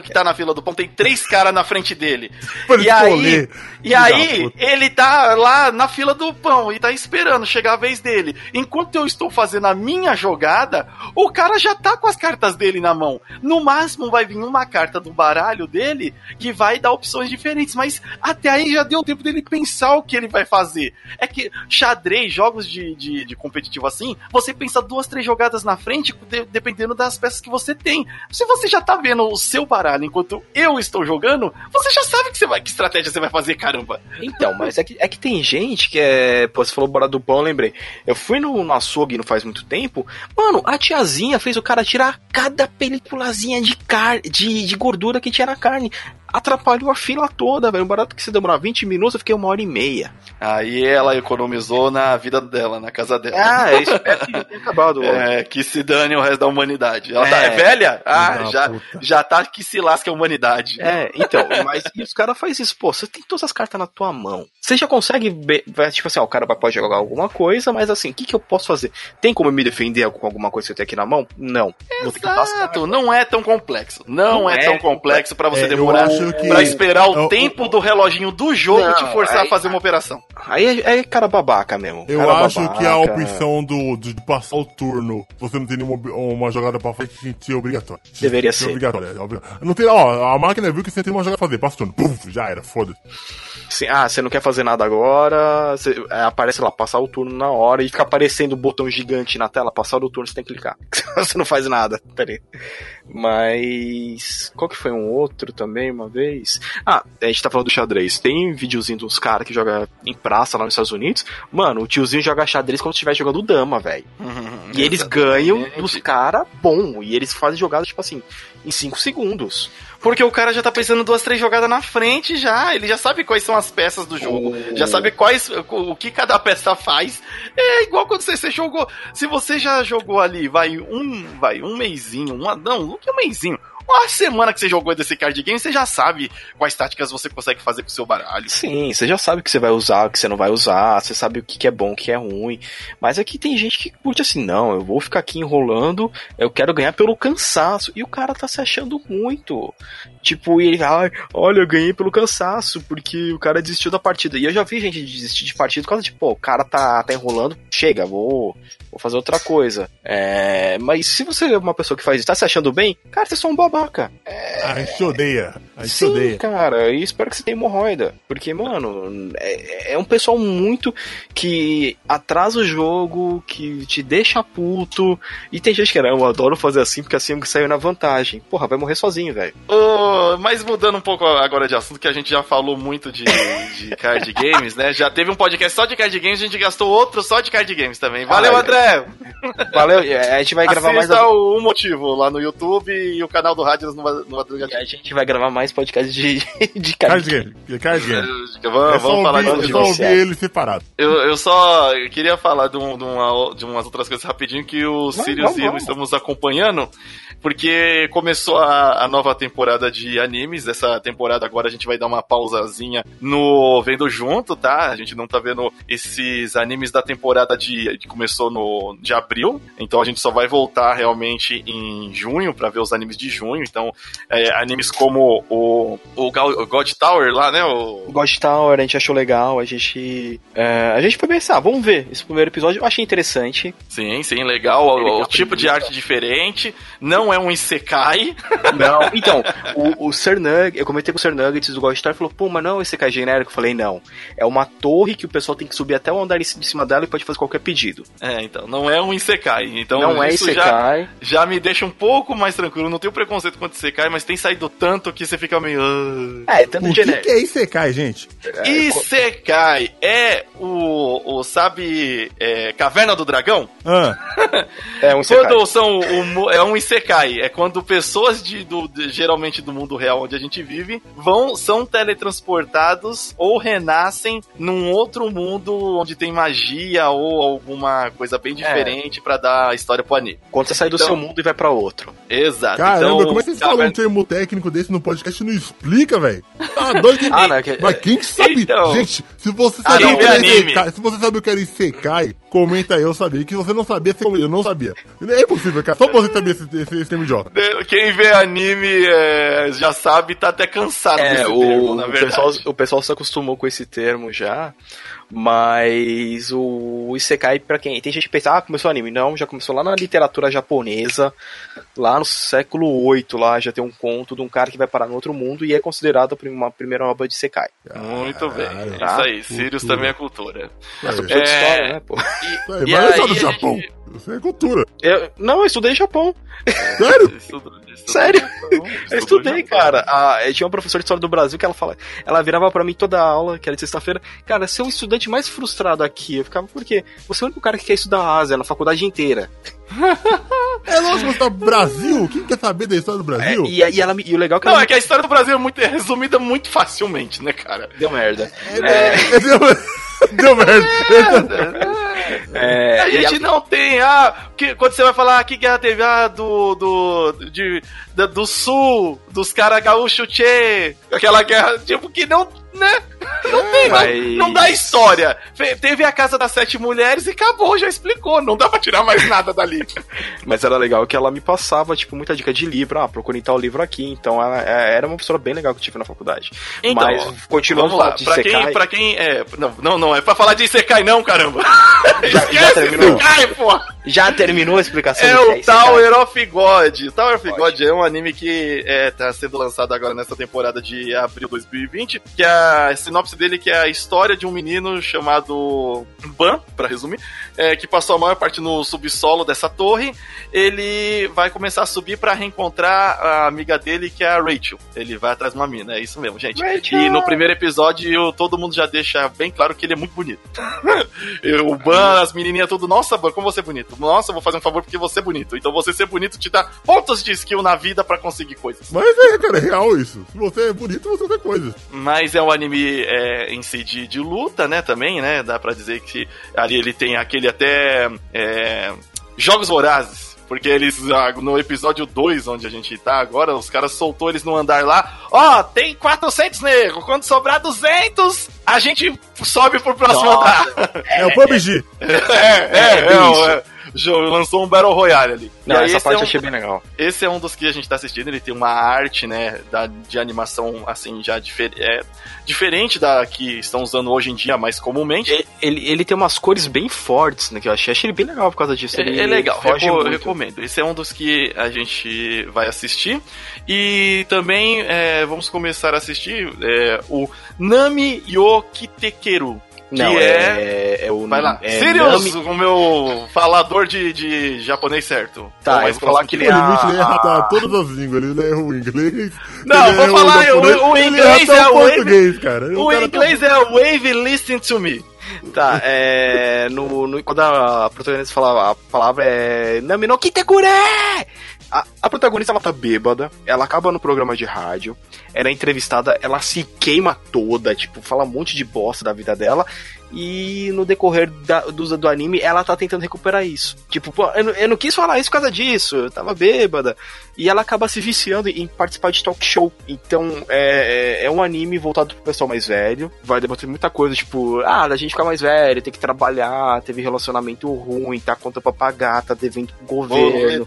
Speaker 1: que tá na fila do pão, tem três caras na frente dele. e aí, e aí ele tá lá na fila do pão e tá esperando chegar a vez dele. Enquanto eu estou fazendo a minha jogada, o cara já tá com as cartas dele na mão. No máximo vai vir uma carta do baralho dele que vai dar opções diferentes, mas até aí já deu tempo dele pensar o que ele vai fazer. É que xadrez, jogos de, de, de competitivo assim, você pensa duas, três jogadas na frente, de, dependendo das peças que você tem. Se você já tá vendo o seu baralho enquanto eu estou jogando, você já sabe que, você vai, que estratégia você vai fazer, caramba.
Speaker 2: Então, mas é que, é que tem gente que é. Pô, você falou bora do pão, eu lembrei. Eu fui no, no açougue não faz muito tempo. Mano, a tiazinha fez o cara tirar cada peliculazinha de, car de, de gordura que tinha na carne atrapalhou a fila toda, velho. Um barato que se demorar 20 minutos, eu fiquei uma hora e meia.
Speaker 1: Aí ela economizou na vida dela, na casa dela.
Speaker 2: Ah, é, espero que tenha acabado.
Speaker 1: É, que se dane o resto da humanidade. Ela é, tá, é velha? Ah, já, já tá que se lasca a humanidade.
Speaker 2: É, então, mas os caras fazem isso, pô, você tem todas as cartas na tua mão. Você já consegue ver, tipo assim, ó, o cara pode jogar alguma coisa, mas assim, o que, que eu posso fazer? Tem como me defender com alguma coisa que eu tenho aqui na mão? Não.
Speaker 1: Exato, não é tão complexo. Não, não é, é, tão complexo para você é, demorar que... pra esperar o eu, tempo eu, do reloginho do jogo não, te forçar aí, a fazer uma operação.
Speaker 2: Aí é, é cara babaca mesmo.
Speaker 3: Eu
Speaker 2: acho
Speaker 3: babaca. que a opção do, de passar o turno, você não tem nenhuma uma jogada pra frente, tinha obrigatório.
Speaker 2: Deveria ser.
Speaker 3: Obrigatório, é Não tem, ó, a máquina viu que você tem uma jogada pra fazer, passa o turno, puf, já era, foda-se.
Speaker 2: ah, você não quer fazer nada agora, você, é, aparece lá, passar o turno na hora e fica aparecendo o um botão gigante na tela, passar o turno, você tem que clicar. você não faz nada, peraí. Mas. Qual que foi um outro também, uma vez? Ah, a gente tá falando do xadrez. Tem videozinho dos caras que joga em praça lá nos Estados Unidos. Mano, o tiozinho joga xadrez como se estivesse jogando dama, velho. Uhum, e eles ganham dos caras bom. E eles fazem jogadas, tipo assim, em 5 segundos.
Speaker 1: Porque o cara já tá pensando duas, três jogadas na frente já. Ele já sabe quais são as peças do jogo. Oh. Já sabe quais o que cada peça faz. É igual quando você, você jogou. Se você já jogou ali, vai um, vai um mêsinho, um, não, que é um mêsinho? Uma semana que você jogou desse card game, você já sabe quais táticas você consegue fazer com o seu baralho.
Speaker 2: Sim, você já sabe o que você vai usar, o que você não vai usar, você sabe o que é bom, o que é ruim. Mas aqui tem gente que curte assim, não, eu vou ficar aqui enrolando, eu quero ganhar pelo cansaço. E o cara tá se achando muito. Tipo, ele, ah, olha, eu ganhei pelo cansaço, porque o cara desistiu da partida. E eu já vi gente desistir de partida por causa de, pô, o cara tá, tá enrolando, chega, vou, vou fazer outra coisa. É, mas se você é uma pessoa que faz isso, tá se achando bem, cara, você é só um babaca. É...
Speaker 3: A gente odeia. A gente
Speaker 2: Sim,
Speaker 3: odeia.
Speaker 2: cara, e espero que você tenha hemorroida. Porque, mano, é, é um pessoal muito que atrasa o jogo, que te deixa puto. E tem gente que, não, eu adoro fazer assim porque assim saiu na vantagem. Porra, vai morrer sozinho, velho.
Speaker 1: Oh, mas mudando um pouco agora de assunto, que a gente já falou muito de, de card games, né? Já teve um podcast só de card games, a gente gastou outro só de card games também. Valeu, ah, André!
Speaker 2: Valeu, a gente vai gravar mais.
Speaker 1: o motivo lá no YouTube e o canal do Rádios no, no
Speaker 2: Madrugada. A gente vai gravar mais podcast de, de card,
Speaker 3: game. De card game.
Speaker 1: Vamos, é vamos falar
Speaker 3: ouvir, de só ouvir ele separado.
Speaker 1: Eu, eu só queria falar de, um, de, uma, de umas outras coisas rapidinho que o Sirius e eu estamos acompanhando porque começou a, a, nova temporada de animes. Essa temporada agora a gente vai dar uma pausazinha no Vendo Junto, tá? A gente não tá vendo esses animes da temporada de que começou no de abril, então a gente só vai voltar realmente em junho para ver os animes de junho. Então, é, animes como o, o God Tower lá, né? O...
Speaker 2: God Tower a gente achou legal, a gente é, a gente foi pensar, vamos ver esse primeiro episódio, eu achei interessante.
Speaker 1: Sim, sim, legal. O, o tipo de arte diferente, não é um Isekai.
Speaker 2: Não, então, o, o Sir eu comentei com o Sir Nuggets do Ghost Star, falou, pô, mas não é um Isekai genérico? Eu falei, não. É uma torre que o pessoal tem que subir até o andar de cima dela e pode fazer qualquer pedido.
Speaker 1: É, então, não é um Isekai. Então,
Speaker 2: não é Isekai.
Speaker 1: Já, já me deixa um pouco mais tranquilo. Não tenho preconceito contra Isekai, mas tem saído tanto que você fica meio.
Speaker 2: É, tanto
Speaker 3: O que, é Isekai, gente?
Speaker 1: Isekai é o, o sabe, é, Caverna do Dragão?
Speaker 3: Ah,
Speaker 2: É um Isekai.
Speaker 1: Quando são o é um Isekai, é quando pessoas de, do, de- geralmente do mundo real onde a gente vive vão são teletransportados ou renascem num outro mundo onde tem magia ou alguma coisa bem diferente pra dar a história pro anime.
Speaker 2: Quando você sai do
Speaker 1: Então-
Speaker 2: seu mundo e vai pra outro.
Speaker 1: Exato.
Speaker 3: caramba,
Speaker 1: então,
Speaker 3: como é que vocês falam um termo técnico desse no podcast e não explica, velho? Tá doido? Quem...
Speaker 2: Ah, não, é que-
Speaker 3: Mas quem que sabe?
Speaker 1: Então-
Speaker 3: Gente, se você
Speaker 1: Ah,
Speaker 3: sabe
Speaker 1: não,
Speaker 3: o que era
Speaker 1: anime.
Speaker 3: Isekai, se você sabe o que era Isekai, comenta aí, eu sabia. Que você não sabia, você comenta, eu não sabia. É impossível, cara. Só você sabia esse, esse, esse termo idiota.
Speaker 1: Quem vê anime é, já sabe, tá até cansado
Speaker 2: É,
Speaker 1: desse
Speaker 2: o,
Speaker 1: termo, na
Speaker 2: o
Speaker 1: verdade.
Speaker 2: pessoal, o pessoal se acostumou com esse termo já, mas o Isekai, pra quem tem gente que pensa, ah, começou anime. Não, já começou lá na literatura japonesa, lá no século 8, lá já tem um conto de um cara que vai parar no outro mundo e é considerado uma primeira obra de Isekai.
Speaker 1: Muito bem.
Speaker 3: Caralho,
Speaker 1: Isso
Speaker 2: tá?
Speaker 1: aí, Sirius também é cultura.
Speaker 3: É,
Speaker 2: de história, né, pô?
Speaker 3: é,
Speaker 1: E
Speaker 3: mas não é do
Speaker 1: aí,
Speaker 3: Japão. Isso é cultura.
Speaker 2: Eu, não, eu estudei Japão.
Speaker 3: Sério?
Speaker 2: Sério? Eu estudei, cara. Ah, eu tinha uma professora de história do Brasil que ela fala, ela virava pra mim toda a aula, que era de sexta-feira, cara, você é o estudante mais frustrado aqui. Eu ficava, por quê? Você é o único cara que quer estudar Ásia na faculdade inteira.
Speaker 3: É lógico que você tá no Brasil. Quem quer saber da história do
Speaker 2: É,
Speaker 3: Brasil?
Speaker 2: e, e ela, e o legal é que
Speaker 1: Não,
Speaker 2: ela
Speaker 1: é que a história do Brasil é, muito, é resumida muito facilmente, né, cara?
Speaker 2: deu merda.
Speaker 3: É, Deu, deu merda.
Speaker 2: É,
Speaker 1: A gente não tem, ah, que, quando você vai falar que guerra teve, ah, do, do, de, da- do sul, dos caras gaúcho tchê, aquela guerra, tipo, que não, né, não tem,
Speaker 2: Mas-
Speaker 1: não, não dá história. Teve a Casa das Sete Mulheres e acabou, já explicou, não dá pra tirar mais nada dali.
Speaker 2: Mas era legal que ela me passava, tipo, muita dica de livro. Ah, procure tal livro aqui. Então ela é- era uma professora bem legal que eu tive na faculdade.
Speaker 1: Então,
Speaker 2: Mas continuando
Speaker 1: lá,
Speaker 2: de
Speaker 1: pra quem, pra quem, é, não, não, não, é pra falar de Isekai não, caramba.
Speaker 2: já
Speaker 1: Esquece
Speaker 2: terminou?
Speaker 1: Isekai, pô.
Speaker 2: já terminou a explicação
Speaker 1: É o? Tower of God. Tower of
Speaker 2: Pode.
Speaker 1: God é um anime que é, tá sendo lançado agora nessa temporada de abril de 2020, que é sinopse dele que é a história de um menino chamado Ban, pra resumir, é, que passou a maior parte no subsolo dessa torre. Ele vai começar a subir pra reencontrar a amiga dele, que é a Rachel. Ele vai atrás de uma mina, é isso mesmo, gente.
Speaker 2: Rachel!
Speaker 1: E no primeiro episódio, todo mundo já deixa bem claro que ele é muito bonito. o Ban, as menininhas tudo, nossa, Ban, como você é bonito. Nossa, eu vou fazer um favor porque você é bonito. Então você ser bonito te dá pontos de skill na vida pra conseguir coisas.
Speaker 3: Mas é, cara, é real isso. Se você é bonito, você tem coisas.
Speaker 1: Mas é um anime é, em si de, de luta, né, também, né? Dá pra dizer que ali ele tem aquele até é, jogos vorazes. Porque eles, ah, no episódio 2, onde a gente tá agora, os caras soltou eles no andar lá. Ó, tem 400 nego. Quando sobrar 200, a gente sobe pro próximo
Speaker 2: Nossa.
Speaker 1: andar.
Speaker 3: É, o PUBG.
Speaker 1: É, é, é,
Speaker 2: bem isso.
Speaker 1: é, jo- lançou um Battle Royale ali.
Speaker 2: Não,
Speaker 1: aí
Speaker 2: essa parte
Speaker 1: é um-
Speaker 2: eu achei bem legal.
Speaker 1: esse é um dos que a gente tá assistindo, ele tem uma arte, né, da, de animação, assim, já difer é, diferente da que estão usando hoje em dia mais comumente.
Speaker 2: Ele, ele tem umas cores bem fortes, né? Que eu achei, achei ele bem legal por causa disso.
Speaker 1: É,
Speaker 2: Ele
Speaker 1: é legal,
Speaker 2: foge
Speaker 1: reco-
Speaker 2: muito.
Speaker 1: recomendo. Esse é um dos que a gente vai assistir. E também é, vamos começar a assistir é, o Nami yo Kitekeru. Que
Speaker 2: Não,
Speaker 1: é...
Speaker 2: é, é o.
Speaker 1: Vai lá.
Speaker 2: É
Speaker 1: Sirius,
Speaker 2: Nami-
Speaker 1: o meu falador de, de japonês certo.
Speaker 2: Tá, vou falar que ele
Speaker 3: O
Speaker 2: é
Speaker 3: ele erra tá, todas as línguas. Ele erra o inglês.
Speaker 1: Não, vou falar,
Speaker 3: japonês,
Speaker 1: o- o
Speaker 3: ele
Speaker 1: inglês é
Speaker 3: o
Speaker 1: o
Speaker 3: português, cara.
Speaker 1: O
Speaker 3: cara tá-
Speaker 1: inglês é Wave Listen to Me.
Speaker 2: Tá, é. No, no- quando a protagonista fala a palavra é. Nami no Kitekure! A, a protagonista ela tá bêbada, ela acaba no programa de rádio, ela é entrevistada, ela se queima toda, tipo, fala um monte de bosta da vida dela. E no decorrer da- do, do anime, ela tá tentando recuperar isso. Tipo, pô, eu, não- eu não quis falar isso por causa disso, eu tava bêbada. E ela acaba se viciando em participar de talk show. Então, é, é, é um anime voltado pro pessoal mais velho. Vai debater muita coisa, tipo, ah, da gente ficar mais velho, tem que trabalhar, teve relacionamento ruim, tá conta pra pagar, tá devendo pro governo,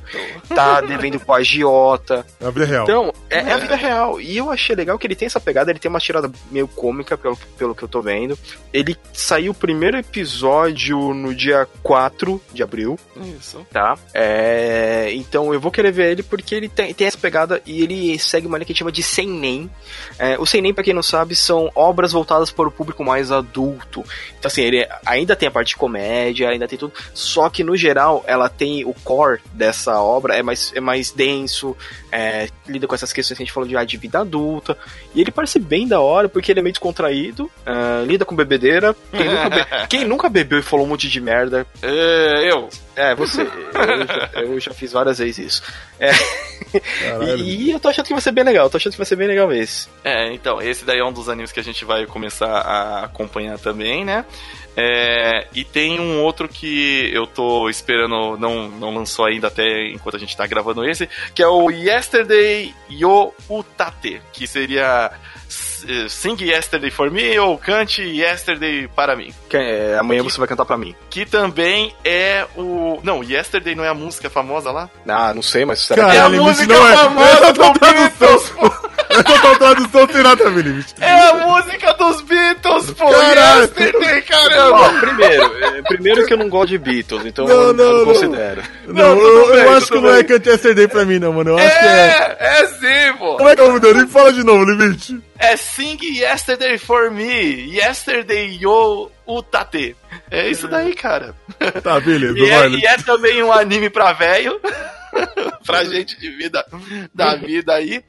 Speaker 2: tá devendo pro agiota.
Speaker 3: É a vida real.
Speaker 2: Então, é, é a vida real. E eu achei legal que ele tem essa pegada, ele tem uma tirada meio cômica, pelo, pelo que eu tô vendo. Ele sair o primeiro episódio no dia 4 de abril.
Speaker 1: Isso.
Speaker 2: Tá? É, então eu vou querer ver ele porque ele tem, tem essa pegada e ele segue uma linha que a gente chama de seinen. É, o seinen, pra quem não sabe, são obras voltadas para o público mais adulto. Então assim, ele ainda tem a parte de comédia, ainda tem tudo, só que no geral ela tem o core dessa obra é mais, é mais denso, é, lida com essas questões que a gente falou de, ah, de vida adulta. E ele parece bem da hora porque ele é meio descontraído, uh, lida com bebedeira. Quem nunca, be quem nunca bebeu e falou um monte de merda?
Speaker 1: É, eu.
Speaker 2: É, você. Eu já, eu já fiz várias vezes isso. É. E, e, eu tô achando que vai ser bem legal, tô achando que vai ser bem legal esse.
Speaker 1: É, então, esse daí é um dos animes que a gente vai começar a acompanhar também, né? É, e tem um outro que eu tô esperando, não, não lançou ainda até enquanto a gente tá gravando esse, que é o Yesterday Yo Utate, que seria Sing Yesterday for Me ou Cante Yesterday para mim.
Speaker 2: Que, é, amanhã que, você vai cantar para mim.
Speaker 1: Que também é o. Não, Yesterday não é a música famosa lá?
Speaker 2: Ah, não sei, mas será
Speaker 1: que é a música é... famosa do Beatles,
Speaker 3: Essa tradução tem nada a ver,
Speaker 1: É a música dos Beatles, pô!
Speaker 3: Caralho.
Speaker 1: Yesterday, caramba!
Speaker 2: primeiro, é, primeiro que eu não gosto de Beatles, então não, eu não, não, não considero.
Speaker 3: Não, não eu, bem, eu acho que não é Cante Yesterday pra mim, não, mano. Eu acho
Speaker 1: é,
Speaker 3: que é.
Speaker 1: É sim, pô!
Speaker 3: Como é que é o nome Fala de novo, Limite.
Speaker 1: É Sing Yesterday for Me, Yesterday Yo Utate. É isso daí, cara.
Speaker 3: Tá, beleza.
Speaker 1: e, é, e é também um anime pra velho, pra gente de vida, da vida aí.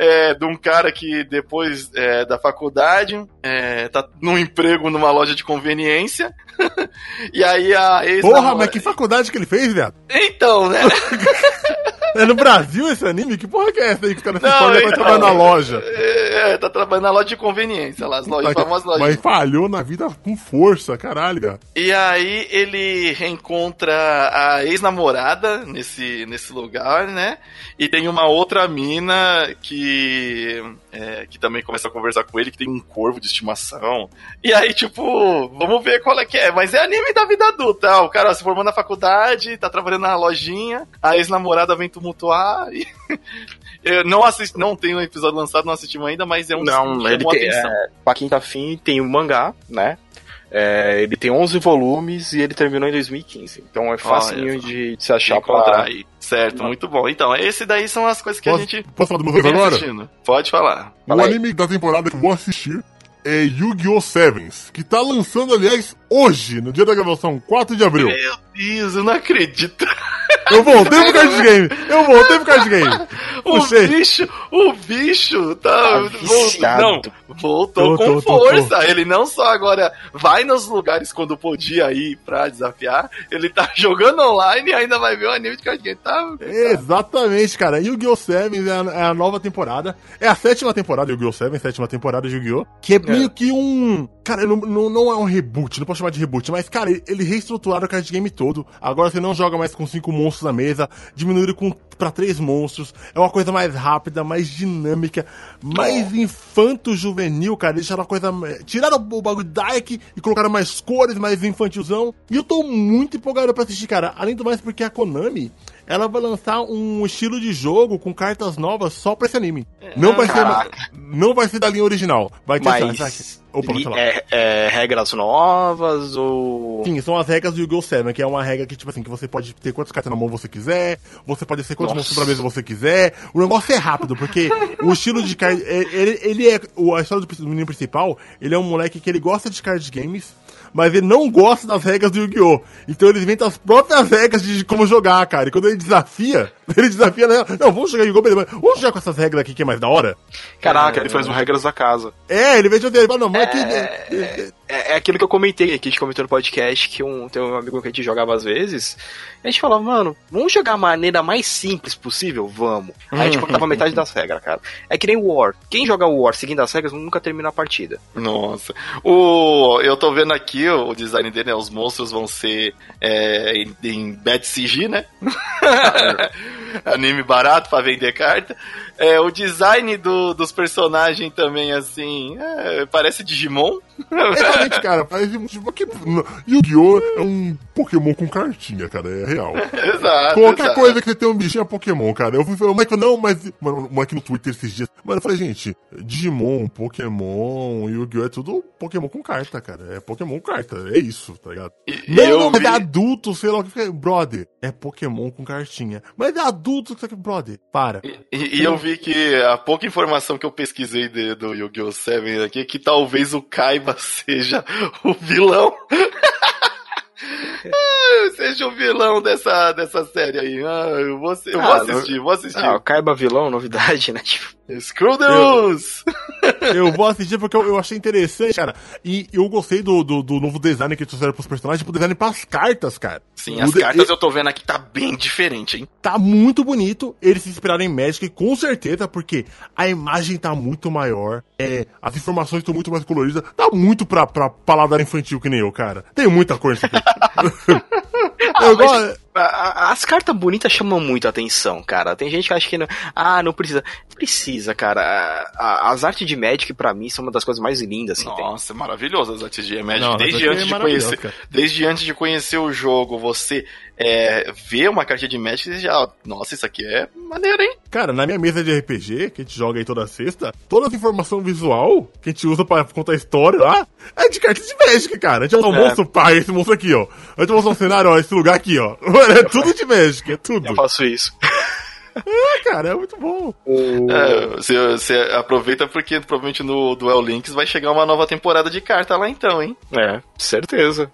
Speaker 1: É, de um cara que depois é, da faculdade é, tá num emprego numa loja de conveniência. e aí a ex.
Speaker 3: Porra, mas que faculdade que ele fez, viado?
Speaker 1: Então, né?
Speaker 3: É no Brasil esse anime? Que porra que é essa aí que os caras se escolhem pra trabalhar na loja?
Speaker 1: É, é, tá trabalhando na loja de conveniência lá, as lojas,
Speaker 3: tá,
Speaker 1: famosas lojas.
Speaker 3: Mas falhou na vida com força, caralho, cara.
Speaker 1: E aí ele reencontra a ex-namorada nesse, nesse lugar, né? E tem uma outra mina que, é, que também começa a conversar com ele, que tem um corvo de estimação. E aí, tipo, vamos ver qual é que é. Mas é anime da vida adulta. O cara se formou na faculdade, tá trabalhando na lojinha, a ex-namorada vem tumultuar e. Eu não assisti, não tem um episódio lançado, não assistimos ainda, mas é um
Speaker 2: Não, ele tem, atenção. é, pra quem tá afim, tem o um mangá, né? É, ele tem 11 volumes e ele terminou em 2015. Então é facinho de, de, se achar
Speaker 1: encontrar pra... aí. Certo, muito bom. Então, esse daí são as coisas que
Speaker 3: posso,
Speaker 1: a gente.
Speaker 3: Posso falar do meu agora?
Speaker 1: Assistindo. Pode falar.
Speaker 3: O Fala anime da temporada que eu vou assistir é Yu-Gi-Oh! Sevens, que tá lançando, aliás, hoje, no dia da gravação, 4 de abril.
Speaker 1: Meu Deus, eu não acredito.
Speaker 3: Eu voltei pro card game! Eu voltei pro card game!
Speaker 1: o bicho, o bicho tá.
Speaker 2: tá
Speaker 1: não, voltou tô, com tô, força. Tô, ele não só agora vai nos lugares quando podia ir pra desafiar, ele tá jogando online e ainda vai ver o anime de card game. Tá,
Speaker 3: Exatamente, cara. Yu-Gi-Oh! 7 é a, é a, nova temporada. É a sétima temporada Yu-Gi-Oh! 7, sétima temporada de Yu-Gi-Oh! Que é, é meio que um. Cara, não, não, não é um reboot, não posso chamar de reboot, mas, cara, ele reestruturaram o card game todo. Agora você não joga mais com cinco monstros na mesa, diminuíram com, pra três monstros. É uma coisa mais rápida, mais dinâmica, mais infanto-juvenil, cara. Deixaram a coisa. Tiraram o bagulho Dark e colocaram mais cores, mais infantilzão. E eu tô muito empolgado pra assistir, cara. Além do mais, porque a Konami ela vai lançar um estilo de jogo com cartas novas só pra esse anime. Não vai ser, não vai ser da linha original. Vai ter
Speaker 2: Mas... essa, Opa, é, é, regras novas ou.
Speaker 3: Sim, são as regras do Yu-Gi-Oh! 7, que é uma regra que, tipo assim, que você pode ter quantas cartas na mão você quiser, você pode ser quantos monstros pra mesa você quiser. O negócio é rápido, porque o estilo de card. É, ele, ele é. A história do menino principal, ele é um moleque que ele gosta de card games mas ele não gosta das regras do Yu-Gi-Oh! Então ele inventa as próprias regras de como jogar, cara. E quando ele desafia, ele desafia, né? Não, vamos jogar Yu-Gi-Oh! beleza, vamos jogar com essas regras aqui que é mais da hora?
Speaker 2: Caraca, é... ele faz um regras da casa.
Speaker 3: É, ele vem de ele fala, não, mas.
Speaker 2: É... É, é, aquilo que eu comentei aqui, a gente comentou no podcast, que um, tem um amigo que a gente jogava às vezes, a gente falava, mano, vamos jogar a maneira mais simples possível? Vamos. Aí a gente cortava metade das regras, cara. É que nem War. Quem joga War seguindo as regras nunca termina a partida.
Speaker 1: Nossa. O, eu tô vendo aqui o design dele, né? Os monstros vão ser é, em, em Bad CG, né? Anime barato pra vender carta. É, o design do, dos personagens também, assim, é, parece Digimon.
Speaker 3: Exatamente, cara. Parece Pokémon. Yu-Gi-Oh! é um Pokémon com cartinha, cara. É real.
Speaker 1: Exato.
Speaker 3: Qualquer
Speaker 1: exato.
Speaker 3: coisa que você tem um bichinho é Pokémon, cara. Eu fui falar, Mike falou, não, mas. Mano, o Mike no Twitter esses dias. Mano, eu falei, gente, Digimon, Pokémon, Yu-Gi-Oh! é tudo Pokémon com carta, cara. É Pokémon com carta. É isso, tá ligado?
Speaker 1: E-
Speaker 3: Não,
Speaker 1: eu
Speaker 3: não, mas
Speaker 1: vi-
Speaker 3: é adulto, sei lá o que. foi. Brother, é Pokémon com cartinha. Mas é adulto que brother. Para.
Speaker 1: E, e eu vi que a pouca informação que eu pesquisei de- do Yu-Gi-Oh! 7 aqui é que talvez o Kaiba seja o vilão. Seja o vilão dessa, dessa série aí. Ah, eu vou, eu vou
Speaker 2: Ah,
Speaker 1: assistir, vou assistir.
Speaker 2: Ah, o Kaiba vilão, novidade, né? Tipo,
Speaker 1: Screw the rules!
Speaker 3: Eu vou assistir porque eu, eu achei interessante, cara. E eu gostei do, do, do novo design que eles trouxeram pros personagens, tipo, design pras cartas, cara.
Speaker 1: Sim,
Speaker 3: O
Speaker 1: as
Speaker 3: de-
Speaker 1: cartas eu tô vendo aqui tá bem diferente, hein?
Speaker 3: Tá muito bonito. Eles se inspiraram em Magic, com certeza, porque a imagem tá muito maior. É, as informações estão muito mais coloridas. Tá muito pra, pra paladar infantil que nem eu, cara. Tem muita nesse aqui. eu gosto.
Speaker 2: A- a- as cartas bonitas chamam muito a atenção, cara. Tem gente que acha que não. Ah, não precisa. Precisa, cara. A- as artes de Magic, pra mim, são uma das coisas mais lindas que tem.
Speaker 1: Nossa, é maravilhoso as artes de Magic.
Speaker 3: Não,
Speaker 1: desde, antes
Speaker 3: é
Speaker 1: de conhecer,
Speaker 3: cara.
Speaker 1: desde antes de conhecer o jogo, você é, vê uma carta de Magic e já. Nossa, isso aqui é maneiro, hein?
Speaker 3: Cara, na minha mesa de RPG, que a gente joga aí toda sexta, toda a informação visual que a gente usa pra contar a história lá é de cartas de Magic, cara. A gente
Speaker 2: É.
Speaker 3: monstro, pai, esse monstro aqui, ó. A gente mostra um cenário, ó, esse lugar aqui, ó. Mano, é tudo de Magic, é tudo.
Speaker 2: Eu faço isso.
Speaker 3: É, cara, é muito bom.
Speaker 1: É, você, você aproveita porque provavelmente no Duel Links vai chegar uma nova temporada de carta lá então, hein?
Speaker 2: É, certeza.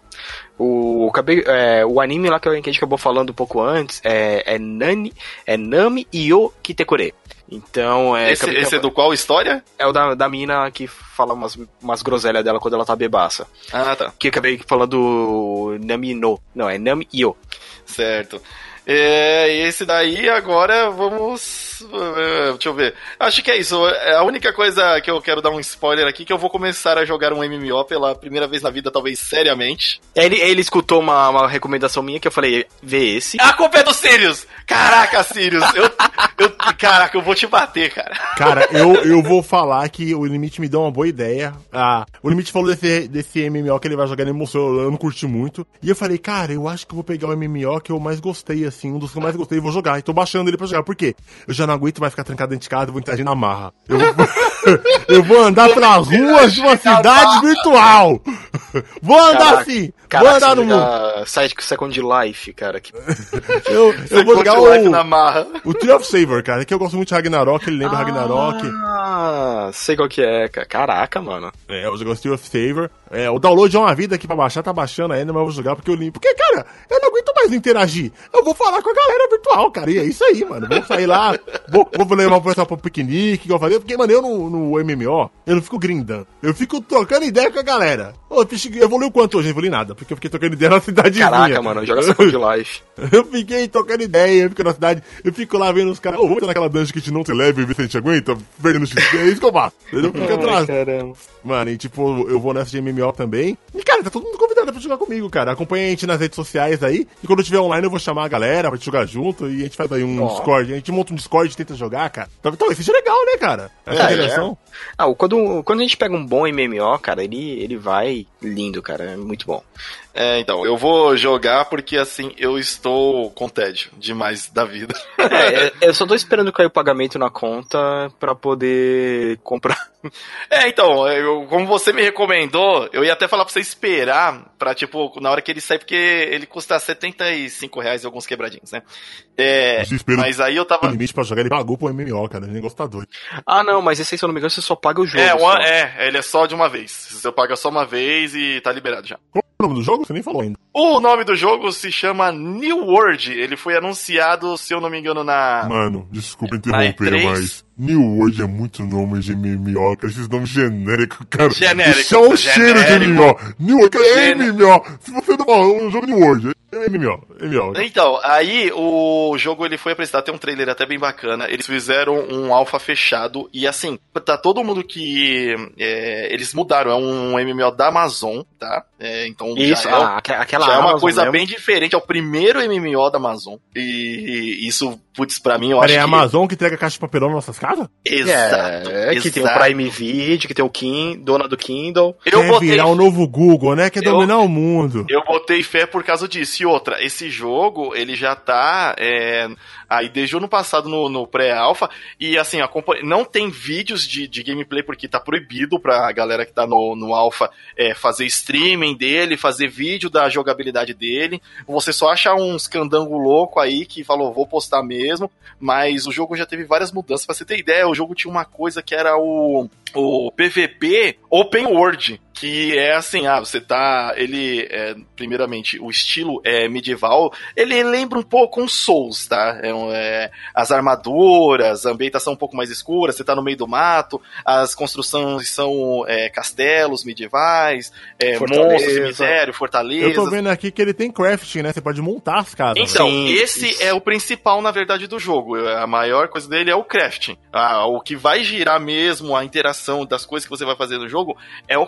Speaker 2: O, acabei, é, o anime lá que a gente acabou falando um pouco antes é, é, Nani, é Nami Yo Kitekure. Então, é,
Speaker 1: esse esse é do qual história?
Speaker 2: é o da, da mina que fala umas, umas groselhas dela quando ela tá bebaça.
Speaker 1: Ah, tá.
Speaker 2: Que eu acabei falando Nami no. Não, é Nami Yo.
Speaker 1: Certo. É, esse daí agora vamos. é, deixa eu ver. Acho que é isso. É, A única coisa que eu quero dar um spoiler aqui é que eu vou começar a jogar um MMO pela primeira vez na vida, talvez seriamente.
Speaker 2: Ele, ele escutou uma, uma recomendação minha que eu falei, vê esse.
Speaker 1: A culpa é do Sirius! Caraca, Sirius! Eu, eu, caraca, eu vou te bater, cara.
Speaker 3: Cara, eu, eu vou falar que o Limite me deu uma boa ideia. Ah, o Limite falou desse, desse MMO que ele vai jogar, ele mostrou, eu não curti muito. E eu falei, cara, eu acho que eu vou pegar o MMO que eu mais gostei, assim, um dos que eu mais gostei e vou jogar. E tô baixando ele pra jogar. Por quê? Eu já não aguento mais ficar trancado dentro de casa, vou interagir na marra. Eu vou, eu vou andar pelas ruas de uma cidade virtual. Vou andar
Speaker 2: Caraca,
Speaker 3: assim.
Speaker 2: Cara,
Speaker 3: vou andar no mundo.
Speaker 2: Side Second Life, cara. Que...
Speaker 3: Eu, eu vou jogar
Speaker 1: Life
Speaker 3: o,
Speaker 1: na marra.
Speaker 3: o Tree of Saver, cara, que eu gosto muito de Ragnarok, ele lembra Ragnarok.
Speaker 2: Ah, sei qual que é, cara. Caraca, mano.
Speaker 3: É, eu jogo Steel of Saver. É, o download é uma vida aqui pra baixar, tá baixando ainda, mas eu vou jogar porque eu limpo. Porque, cara, eu não aguento mais interagir. Eu vou falar com a galera virtual, cara. E é isso aí, mano. Vou sair lá, vou, vou levar o pessoal pro piquenique, igual eu falei. Porque, mano, eu no, no MMO, eu não fico grindando. Eu fico trocando ideia com a galera. Ô, evoluiu quanto hoje? Eu evoluí nada, porque eu fiquei trocando ideia na cidadezinha.
Speaker 2: Caraca, mano. Joga Second Life.
Speaker 3: Eu fiquei trocando ideia, eu fico na cidade, eu fico lá vendo os caras, ô, vamos entrar naquela dungeon que a gente não se leva e ver se a gente aguenta, perdendo XP, é isso que eu faço. Eu fico atrás.
Speaker 2: caramba.
Speaker 3: Mano, e tipo, eu vou nessa de MMO também. E, cara, tá todo mundo convidado pra jogar comigo, cara. Acompanha a gente nas redes sociais aí. E quando eu tiver online, eu vou chamar a galera pra gente jogar junto. E a gente faz aí um
Speaker 2: Ó.
Speaker 3: Discord. A gente monta um Discord e tenta jogar, cara. Talvez seja legal, né, cara? Essa
Speaker 2: É,
Speaker 3: interação.
Speaker 2: Ah, quando, quando a gente pega um bom MMO, cara, ele, ele vai lindo, cara. É muito bom.
Speaker 1: É, então, eu vou jogar porque assim, eu estou com tédio demais da vida.
Speaker 2: É, eu só tô esperando cair o pagamento na conta pra poder comprar.
Speaker 1: É, então, eu- como você me recomendou, eu ia até falar pra você esperar pra, tipo, na hora que ele sair, porque ele custa 75 reais e alguns quebradinhos, né? É, mas aí eu
Speaker 3: o
Speaker 1: tava.
Speaker 3: limite pra jogar, ele pagou pro MMO, cara. Ele negócio tá doido.
Speaker 2: Ah, não, mas esse aí, se eu não me engano, você só paga o jogo.
Speaker 1: É, uma- é, ele é só de uma vez. Você paga só uma vez e tá liberado já.
Speaker 3: É o nome do jogo? Você nem falou ainda.
Speaker 1: O nome do jogo se chama New World. Ele foi anunciado, se eu não me engano, na.
Speaker 3: Mano, desculpa
Speaker 1: Na
Speaker 3: interromper,
Speaker 1: E3.
Speaker 3: mas New World é muito nome de MMO, cara. Esses nomes genéricos, cara.
Speaker 1: Genérico,
Speaker 3: Isso é um cheiro de. MMO. New World, é MMO. Se você não falar um jogo New World, é MMO. MMO.
Speaker 1: Então, aí o jogo ele foi apresentado, tem um trailer até bem bacana. Eles fizeram um alfa fechado e assim, tá todo mundo que é, eles mudaram, é um MMO da Amazon, tá? É, então
Speaker 2: Isso,
Speaker 1: já é,
Speaker 2: ah, aque- aquela
Speaker 1: já é uma
Speaker 2: Amazon
Speaker 1: coisa
Speaker 2: mesmo.
Speaker 1: bem diferente, é o primeiro MMO da Amazon. E, e isso putz, pra mim eu
Speaker 3: Peraí,
Speaker 1: acho
Speaker 3: é a
Speaker 1: que...
Speaker 3: Amazon que entrega caixa de papelão nas nossas casas?
Speaker 1: Exato,
Speaker 2: É, que tem o
Speaker 1: exato.
Speaker 2: Prime Video, que tem o Kim, dona do Kindle.
Speaker 1: Eu
Speaker 3: Quer
Speaker 1: botei
Speaker 3: virar o novo Google, né? Quer
Speaker 1: Eu-
Speaker 3: dominar o mundo.
Speaker 1: Eu botei fé por causa disso. E outra, esse jogo, ele já tá é, aí desde o ano passado no, no pré-alpha. E assim, não tem vídeos de, de gameplay porque tá proibido pra galera que tá no, no alpha é, fazer streaming dele, fazer vídeo da jogabilidade dele. Você só acha uns candango louco aí que falou, vou postar mesmo. Mas o jogo já teve várias mudanças. Pra você ter ideia, o jogo tinha uma coisa que era o, o PVP Open World. Que é assim, ah, você tá. Ele, é, primeiramente, o estilo é medieval. Ele lembra um pouco um Souls, tá? É, um, é, as armaduras, a ambientação um pouco mais escura, você tá no meio do mato, as construções são é, castelos medievais, é, monstros, cemitério, fortaleza.
Speaker 3: Eu tô vendo aqui que ele tem crafting, né? Você pode montar as casas.
Speaker 1: Então,
Speaker 2: Sim,
Speaker 1: esse
Speaker 2: isso.
Speaker 1: é o principal, na verdade, do jogo. A maior coisa dele é o crafting. Ah, o que vai girar mesmo a interação das coisas que você vai fazer no jogo é o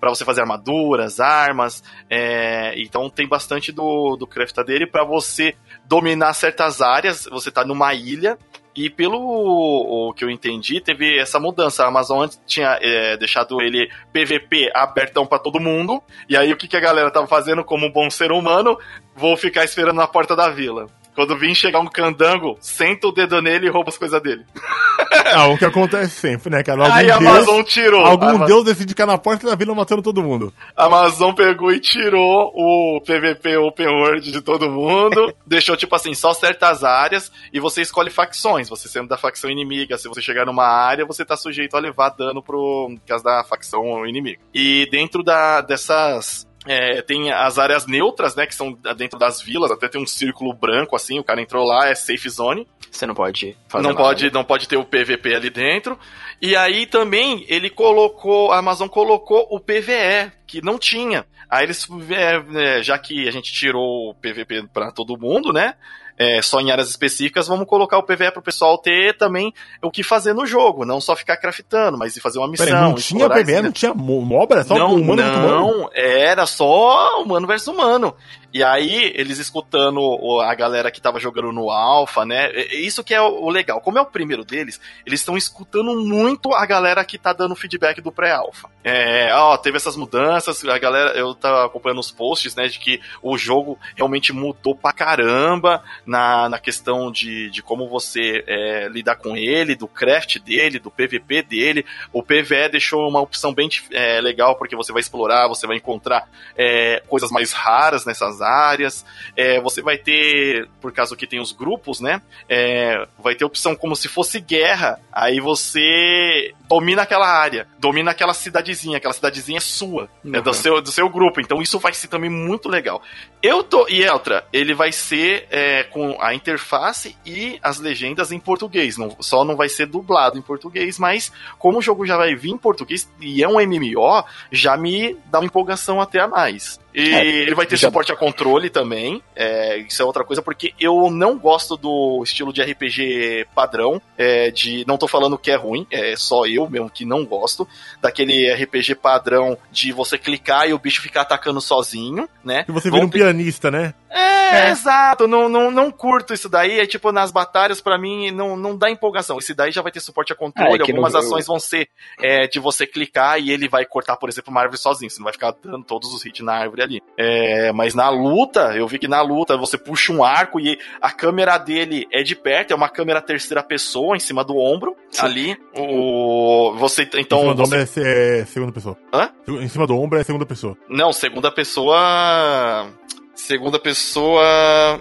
Speaker 1: Pra você fazer armaduras, armas. é, Então tem bastante do, do dele pra você dominar certas áreas. Você tá numa ilha. E pelo o que eu entendi, teve essa mudança. A Amazon antes tinha é, deixado ele PVP abertão pra todo mundo. E aí o que, que a galera tava fazendo como um bom ser humano? Vou ficar esperando na porta da vila. Quando vir chegar um candango, senta o dedo nele e rouba as coisas dele.
Speaker 3: Ah, o que acontece sempre, né, cara? Algum
Speaker 1: aí a
Speaker 3: deus,
Speaker 1: Amazon tirou.
Speaker 3: algum
Speaker 1: a Ama-
Speaker 3: deus decide ficar na porta da vila matando todo mundo.
Speaker 1: a Amazon pegou e tirou o PVP Open World de todo mundo. deixou, tipo assim, só certas áreas. E você escolhe facções. Você sendo da facção inimiga, se você chegar numa área, você tá sujeito a levar dano pro caso da facção inimiga. E dentro da, dessas é, tem as áreas neutras, né? Que são dentro das vilas, até tem um círculo branco assim, o cara entrou lá, é safe zone.
Speaker 2: Você não pode fazer
Speaker 1: não
Speaker 2: nada.
Speaker 1: pode, não pode ter o PVP ali dentro. E aí também ele colocou, a Amazon colocou o PVE, que não tinha. Aí eles, é, é, já que a gente tirou o PVP pra todo mundo, né? É, só em áreas específicas, vamos colocar o PVE pro pessoal ter também o que fazer no jogo, não só ficar craftando, mas ir fazer uma missão.
Speaker 3: Peraí, não tinha PVE,
Speaker 1: esse-
Speaker 3: não tinha mo- mob, era só
Speaker 1: não,
Speaker 3: humano contra humano.
Speaker 1: não, era só humano versus humano. E aí, eles escutando a galera que tava jogando no Alpha, né? Isso que é o o legal. Como é o primeiro deles, eles estão escutando muito a galera que tá dando feedback do pré-alpha. É, ó, teve essas mudanças, a galera, eu tava acompanhando os posts, né, de que o jogo realmente mudou pra caramba na, na questão de, de como você é, lidar com ele, do craft dele, do PVP dele. O PVE deixou uma opção bem é, legal, porque você vai explorar, você vai encontrar é, coisas mais raras nessas áreas. É, você vai ter, por causa que tem os grupos, né? é, vai ter opção como se fosse guerra. Aí você domina aquela área, domina aquela cidadezinha, aquela cidadezinha é sua, é do
Speaker 2: Uhum.
Speaker 1: seu, do seu grupo. Então isso vai ser também muito legal. Eu tô. E outra, ele vai ser é, com a interface e as legendas em português. Não, só não vai ser dublado em português, mas como o jogo já vai vir em português e é um MMO, já me dá uma empolgação até a mais. E
Speaker 2: É,
Speaker 1: ele vai ter
Speaker 2: já-
Speaker 1: suporte a controle também. é, isso é outra coisa, porque eu não gosto do estilo de RPG padrão. é, de Não tô falando que é ruim, é só eu mesmo que não gosto. Daquele RPG padrão de você clicar e o bicho ficar atacando sozinho, né?
Speaker 3: E você
Speaker 1: Vão
Speaker 3: vira um
Speaker 1: ter-
Speaker 3: pianista, né?
Speaker 1: é, exato, não, não, não curto isso daí. É tipo, nas batalhas, pra mim, não, não dá empolgação. Esse daí já vai ter suporte a controle.
Speaker 2: Ah, é
Speaker 1: Algumas
Speaker 2: no-
Speaker 1: ações vão ser é, de você clicar e ele vai cortar, por exemplo, uma árvore sozinho. Você não vai ficar dando todos os hits na árvore ali. É, mas na luta, eu vi que na luta você puxa um arco e a câmera dele é de perto, é uma câmera terceira pessoa em cima do ombro.
Speaker 2: Sim.
Speaker 1: Ali. O, você,
Speaker 3: em
Speaker 1: então,
Speaker 3: cima do
Speaker 1: você-
Speaker 3: ombro é, é segunda pessoa.
Speaker 1: Hã?
Speaker 3: Em cima do ombro é segunda pessoa.
Speaker 1: Não, segunda pessoa. Segunda pessoa.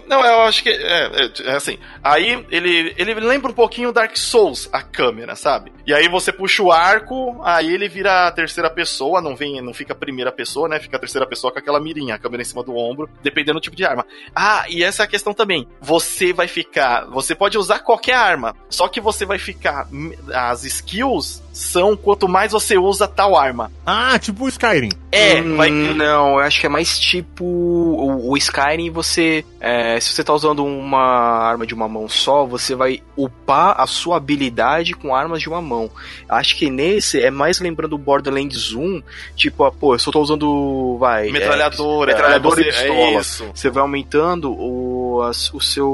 Speaker 1: Não, eu acho que. É, é, é assim. Aí ele, ele lembra um pouquinho Dark Souls, a câmera, sabe? E aí você puxa o arco, aí ele vira a terceira pessoa, não vem, não fica a primeira pessoa, né? Fica a terceira pessoa com aquela mirinha, a câmera em cima do ombro, dependendo do tipo de arma. Ah, e essa é a questão também. Você vai ficar. Você pode usar qualquer arma, só que você vai ficar. As skills são quanto mais você usa tal arma.
Speaker 3: Ah, tipo o Skyrim.
Speaker 1: É,
Speaker 2: Hum,
Speaker 1: vai.
Speaker 2: Não, eu acho que é mais tipo o, Skyrim, você. É, se você tá usando uma arma de uma mão só, você vai upar a sua habilidade com armas de uma mão. Acho que nesse é mais lembrando o Borderlands 1, tipo, ah, pô, eu só tô usando. Vai. é,
Speaker 1: Metralhadora,
Speaker 2: metralhadora
Speaker 1: é,
Speaker 2: e
Speaker 1: você-
Speaker 2: pistola.
Speaker 1: É isso.
Speaker 2: você vai aumentando o, as- o seu.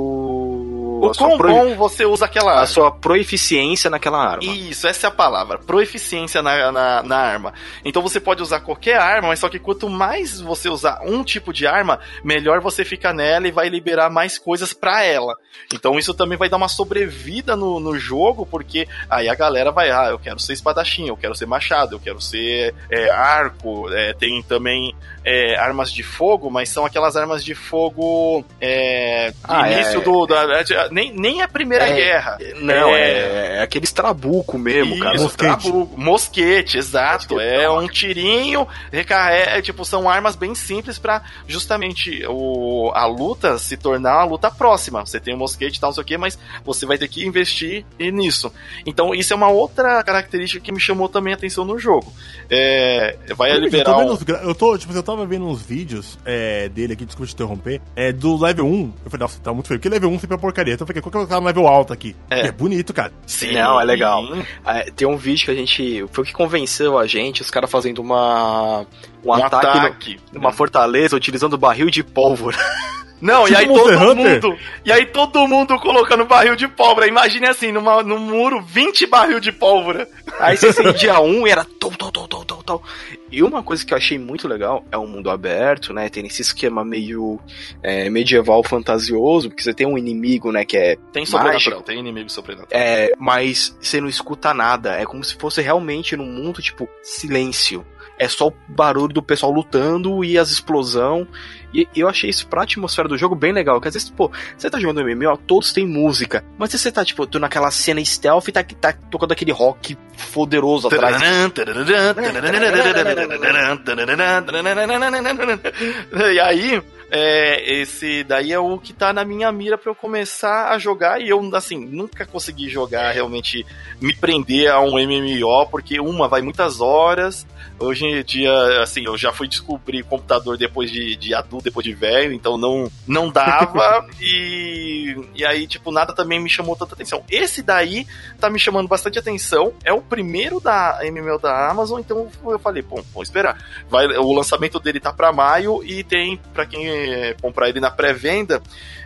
Speaker 1: O
Speaker 2: a
Speaker 1: quão
Speaker 2: pro-
Speaker 1: bom você usa aquela
Speaker 2: a sua proeficiência naquela arma.
Speaker 1: Isso, essa é a palavra. Proeficiência na, na, na arma. Então você pode usar qualquer arma, mas só que quanto mais você usar um tipo de arma, melhor você fica nela e vai liberar mais coisas pra ela. Então isso também vai dar uma sobrevida no, no jogo, porque aí a galera vai, ah, eu quero ser espadachim, eu quero ser machado, eu quero ser é, arco, é, tem também é, armas de fogo, mas são aquelas armas de fogo é,
Speaker 2: Ah,
Speaker 1: início
Speaker 2: é.
Speaker 1: do. Da, nem, nem a Primeira
Speaker 2: É,
Speaker 1: Guerra.
Speaker 2: Não,
Speaker 1: É.
Speaker 2: é, é aqueles trabuco mesmo, cara.
Speaker 1: Isso,
Speaker 3: Mosquete.
Speaker 1: trabuco. Mosquete, exato.
Speaker 2: Mosquete,
Speaker 1: é um tirinho, recarrega, é, tipo, são armas bem simples pra justamente o, a luta se tornar uma luta próxima. Você tem um mosquete e tal, não sei o que, mas você vai ter que investir nisso. Então, isso é uma outra característica que me chamou também a atenção no jogo. É, vai
Speaker 3: Eu,
Speaker 1: liberar
Speaker 3: tô vendo
Speaker 1: um...
Speaker 3: uns eu tô, tipo, eu tava vendo uns vídeos é, dele aqui, desculpa te interromper, é, do level 1. Eu falei, nossa, tá muito feio, porque level 1 sempre é porcaria. Então eu falei, qual que é o cara no level alto aqui?
Speaker 1: É.
Speaker 3: É bonito, cara.
Speaker 1: Sim.
Speaker 2: Não, é legal. Ah, Tem um vídeo que a gente. Foi o que convenceu a gente, os caras fazendo uma. Um,
Speaker 1: Um
Speaker 2: ataque, no-
Speaker 1: ataque.
Speaker 2: numa fortaleza utilizando barril de pólvora.
Speaker 1: Não,
Speaker 3: Tipo
Speaker 1: e aí
Speaker 3: Monster
Speaker 1: todo
Speaker 3: Hunter?
Speaker 1: mundo. E aí todo mundo colocando barril de pólvora. Imagine assim, numa, num muro, 20 barril de pólvora.
Speaker 2: Aí você acendia um e era tom, tom, tom, tom, tom, tom. E uma coisa que eu achei muito legal é um mundo aberto, né? Tem esse esquema meio é, medieval fantasioso, porque você tem um inimigo, né? Que é.
Speaker 1: Tem sobrenatural, tem inimigo sobrenatural.
Speaker 2: é mas você não escuta nada. É como se fosse realmente num mundo, tipo, silêncio. É só o barulho do pessoal lutando e as explosão. E eu achei isso pra atmosfera do jogo bem legal. Que às vezes, pô, você tá jogando MMO, todos têm música. Mas você tá, tipo, tô naquela cena stealth e tá, tá tocando aquele rock poderoso atrás.
Speaker 1: E aí, é, esse daí é o que tá na minha mira pra eu começar a jogar. E eu, assim, nunca consegui jogar realmente me prender a um MMO, porque uma vai muitas horas. Hoje em dia, assim, eu já fui descobrir computador depois de, de adulto, depois de velho, então não, não dava. e, e aí, tipo, nada também me chamou tanta atenção. Esse daí tá me chamando bastante atenção. É o primeiro da MMO da Amazon, então eu falei, bom, vou esperar. Vai, o lançamento dele tá pra maio e tem, pra quem eh, comprar ele na pré-venda,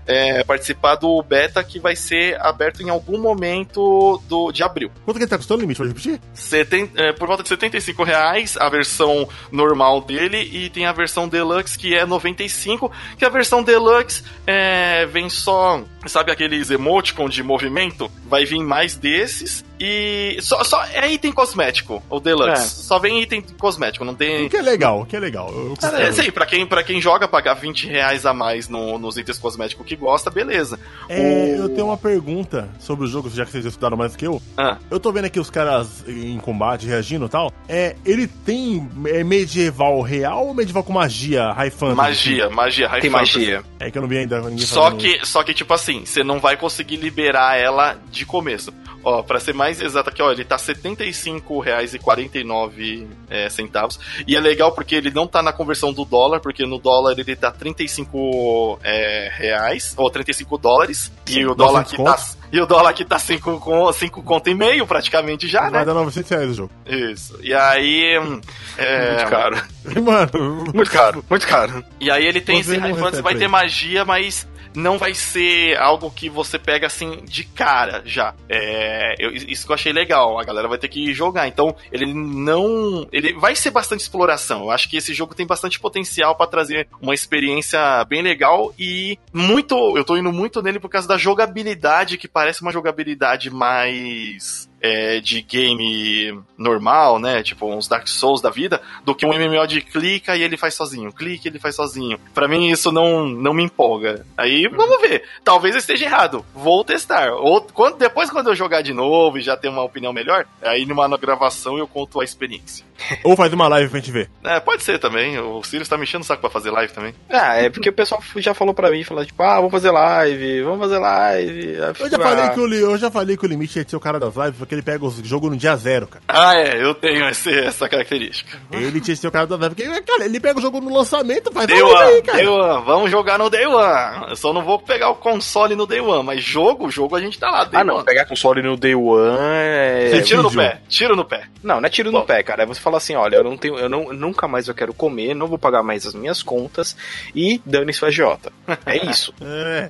Speaker 1: é, participar do beta que vai ser aberto em algum momento do, de abril.
Speaker 3: Quanto que ele tá custando o limite? Pode repetir?
Speaker 1: Seten- é, por volta de 75 reais a versão normal dele e tem a versão deluxe que é 95 que a versão deluxe é, vem só sabe aqueles emoticon de movimento vai vir mais desses e só, só é item cosmético o deluxe
Speaker 2: É.
Speaker 1: só vem item cosmético não tem
Speaker 3: O que é legal, o que é legal. Eu, eu-
Speaker 1: é, sim, pra quem, pra quem joga, pagar 20 reais a mais no- nos itens cosméticos que gosta, beleza.
Speaker 3: É,
Speaker 1: O-
Speaker 3: eu tenho uma pergunta sobre o jogo, já que vocês estudaram mais do que eu.
Speaker 1: Ah,
Speaker 3: Eu tô vendo aqui os caras em combate, reagindo e tal. É, ele tem é medieval real ou medieval com magia, high fantasy?
Speaker 1: magia, magia, high
Speaker 2: Tem
Speaker 1: fantasy.
Speaker 2: magia.
Speaker 3: É que eu não vi ainda ninguém
Speaker 1: Só que, só que, tipo assim, você não vai conseguir liberar ela de começo. Ó, pra ser mais exato aqui, ó, ele tá R$ 75,49 é, centavos. E é legal porque ele não tá na conversão do dólar, porque no dólar ele tá 35 é, reais, ou 35 dólares. E o dólar aqui
Speaker 3: 900
Speaker 1: tá. E o dólar aqui tá 5 com, cinco conto e meio praticamente já,
Speaker 3: Vai
Speaker 1: né?
Speaker 3: dar 900 reais o jogo.
Speaker 1: Isso. E aí. hum, é,
Speaker 2: Muito caro.
Speaker 3: Mano,
Speaker 2: Muito caro, muito caro.
Speaker 1: E aí ele tem
Speaker 3: Você
Speaker 1: esse
Speaker 3: recebe
Speaker 1: vai ter magia, mas não vai ser algo que você pega assim de cara já. É, eu- isso que eu achei legal. A galera vai ter que jogar. Então, ele não. Ele vai ser bastante exploração. Eu acho que esse jogo tem bastante potencial pra trazer uma experiência bem legal e muito. Eu tô indo muito nele por causa da jogabilidade, que parece uma jogabilidade mais. É, de game normal, né? Tipo uns Dark Souls da vida, do que um MMO de clica e ele faz sozinho, clica e ele faz sozinho. Pra mim isso não, não me empolga. Aí vamos ver. Talvez eu esteja errado. Vou testar. Ou quando, depois quando eu jogar de novo e já ter uma opinião melhor, aí numa gravação eu conto a experiência.
Speaker 3: ou faz uma live pra gente ver.
Speaker 1: É, pode ser também. O Sirius tá me enchendo o saco pra fazer live também.
Speaker 2: Ah, é porque o pessoal já falou pra mim, falou tipo, ah, vamos fazer live, vamos fazer live.
Speaker 3: Eu já, falei que o, eu já falei que o limite é ser o cara das lives, porque ele pega os jogos no dia zero, cara.
Speaker 1: Ah, é, eu tenho esse- essa característica.
Speaker 3: Ele tinha o cara das lives, porque, cara, ele pega o jogo no lançamento, faz
Speaker 1: Day
Speaker 3: live aí,
Speaker 1: One,
Speaker 3: cara.
Speaker 1: Day One, vamos jogar no Day One. Eu só não vou pegar o console no Day One, mas jogo, jogo a gente tá lá, Day
Speaker 2: Ah, não,
Speaker 1: One.
Speaker 2: pegar console no Day One é.
Speaker 1: Você tira no pé, tira no pé.
Speaker 2: Não, não é tiro
Speaker 1: Bom.
Speaker 2: no pé, cara. É você falar assim, olha, eu não tenho, eu não, nunca mais eu quero comer, não vou pagar mais as minhas contas e dane-se o agiota. É isso.
Speaker 3: É.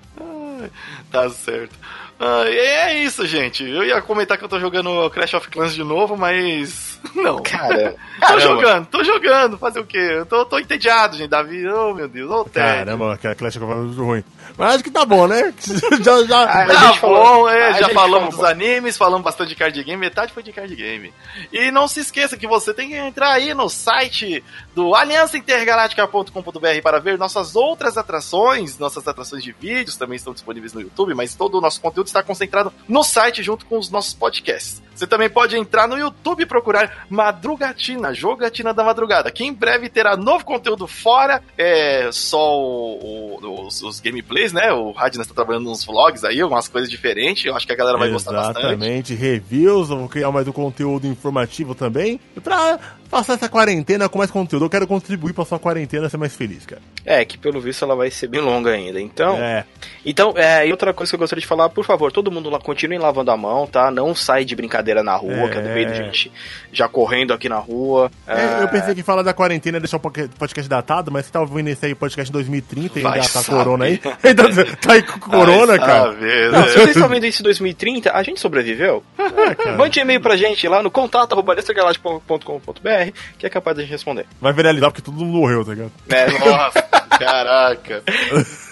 Speaker 1: Tá certo. Ah, é isso, gente. Eu ia comentar que eu tô jogando Crash of Clans de novo, mas. Não.
Speaker 2: Cara,
Speaker 1: tô jogando, tô jogando. Fazer o quê? Eu tô, tô entediado, gente. Davi, oh meu Deus, ô.
Speaker 3: Caramba, aquela Clash of Clans é muito ruim. Mas acho que tá bom, né? já, já,
Speaker 2: Ah,
Speaker 1: Tá
Speaker 2: A gente falou-
Speaker 1: bom, é,
Speaker 2: a
Speaker 1: já falamos
Speaker 2: falou-
Speaker 1: dos animes, falamos bastante de card game, metade foi de card game. E não se esqueça que você tem que entrar aí no site do aliançaintergaláctica.com.br para ver nossas outras atrações, nossas atrações de vídeos também estão disponíveis no YouTube, mas todo o nosso conteúdo está concentrado no site junto com os nossos podcasts. Você também pode entrar no YouTube e procurar Madrugatina, Jogatina da Madrugada, que em breve terá novo conteúdo fora, é só o- o- os, os gameplays, né? O Radna está trabalhando nos vlogs aí, umas coisas diferentes, eu acho que a galera vai gostar bastante.
Speaker 3: Exatamente, reviews, vou criar mais um conteúdo informativo também. E pra passar essa quarentena com mais conteúdo, eu quero contribuir pra sua quarentena ser mais feliz, cara.
Speaker 2: É, que pelo visto ela vai ser bem longa ainda. Então,
Speaker 3: É,
Speaker 2: então é, e outra coisa que eu gostaria de falar, por favor, todo mundo lá continue lavando a mão, tá? Não sai de brincadeira na rua,
Speaker 3: É.
Speaker 2: que eu vejo gente já correndo aqui na rua.
Speaker 3: É, eu
Speaker 2: É,
Speaker 3: pensei que falar da quarentena ia deixar o podca- podcast datado, mas você tá ouvindo esse aí, podcast em 2030 e ainda tá
Speaker 1: saber.
Speaker 3: corona aí. Ainda tá aí com corona,
Speaker 1: Vai
Speaker 3: cara.
Speaker 1: saber,
Speaker 2: Não, se vocês estão vendo isso em 2030, a gente sobreviveu? Mande e-mail pra gente lá no contato.com.br que é capaz de a gente responder.
Speaker 3: Vai viralizar porque todo mundo morreu, tá ligado?
Speaker 2: É,
Speaker 1: Nossa, caraca.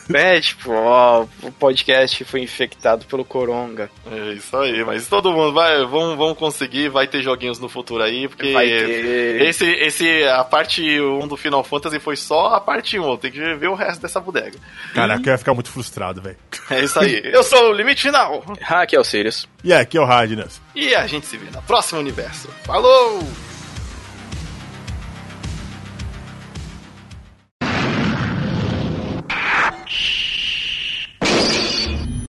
Speaker 2: né, tipo, ó, o podcast foi infectado pelo coronga.
Speaker 1: É isso aí, mas todo mundo vai, vamos, vamos conseguir, vai ter joguinhos no futuro aí, porque
Speaker 2: Vai ter.
Speaker 1: esse, esse, a parte 1 do Final Fantasy foi só a parte 1, tem que ver o resto dessa bodega.
Speaker 3: Caraca, eu ia ficar muito frustrado, velho.
Speaker 1: É isso aí, eu sou o Limite Final,
Speaker 2: aqui é o Sirius.
Speaker 3: E aqui é o Radnas.
Speaker 1: e a gente se vê no próximo universo. Falou!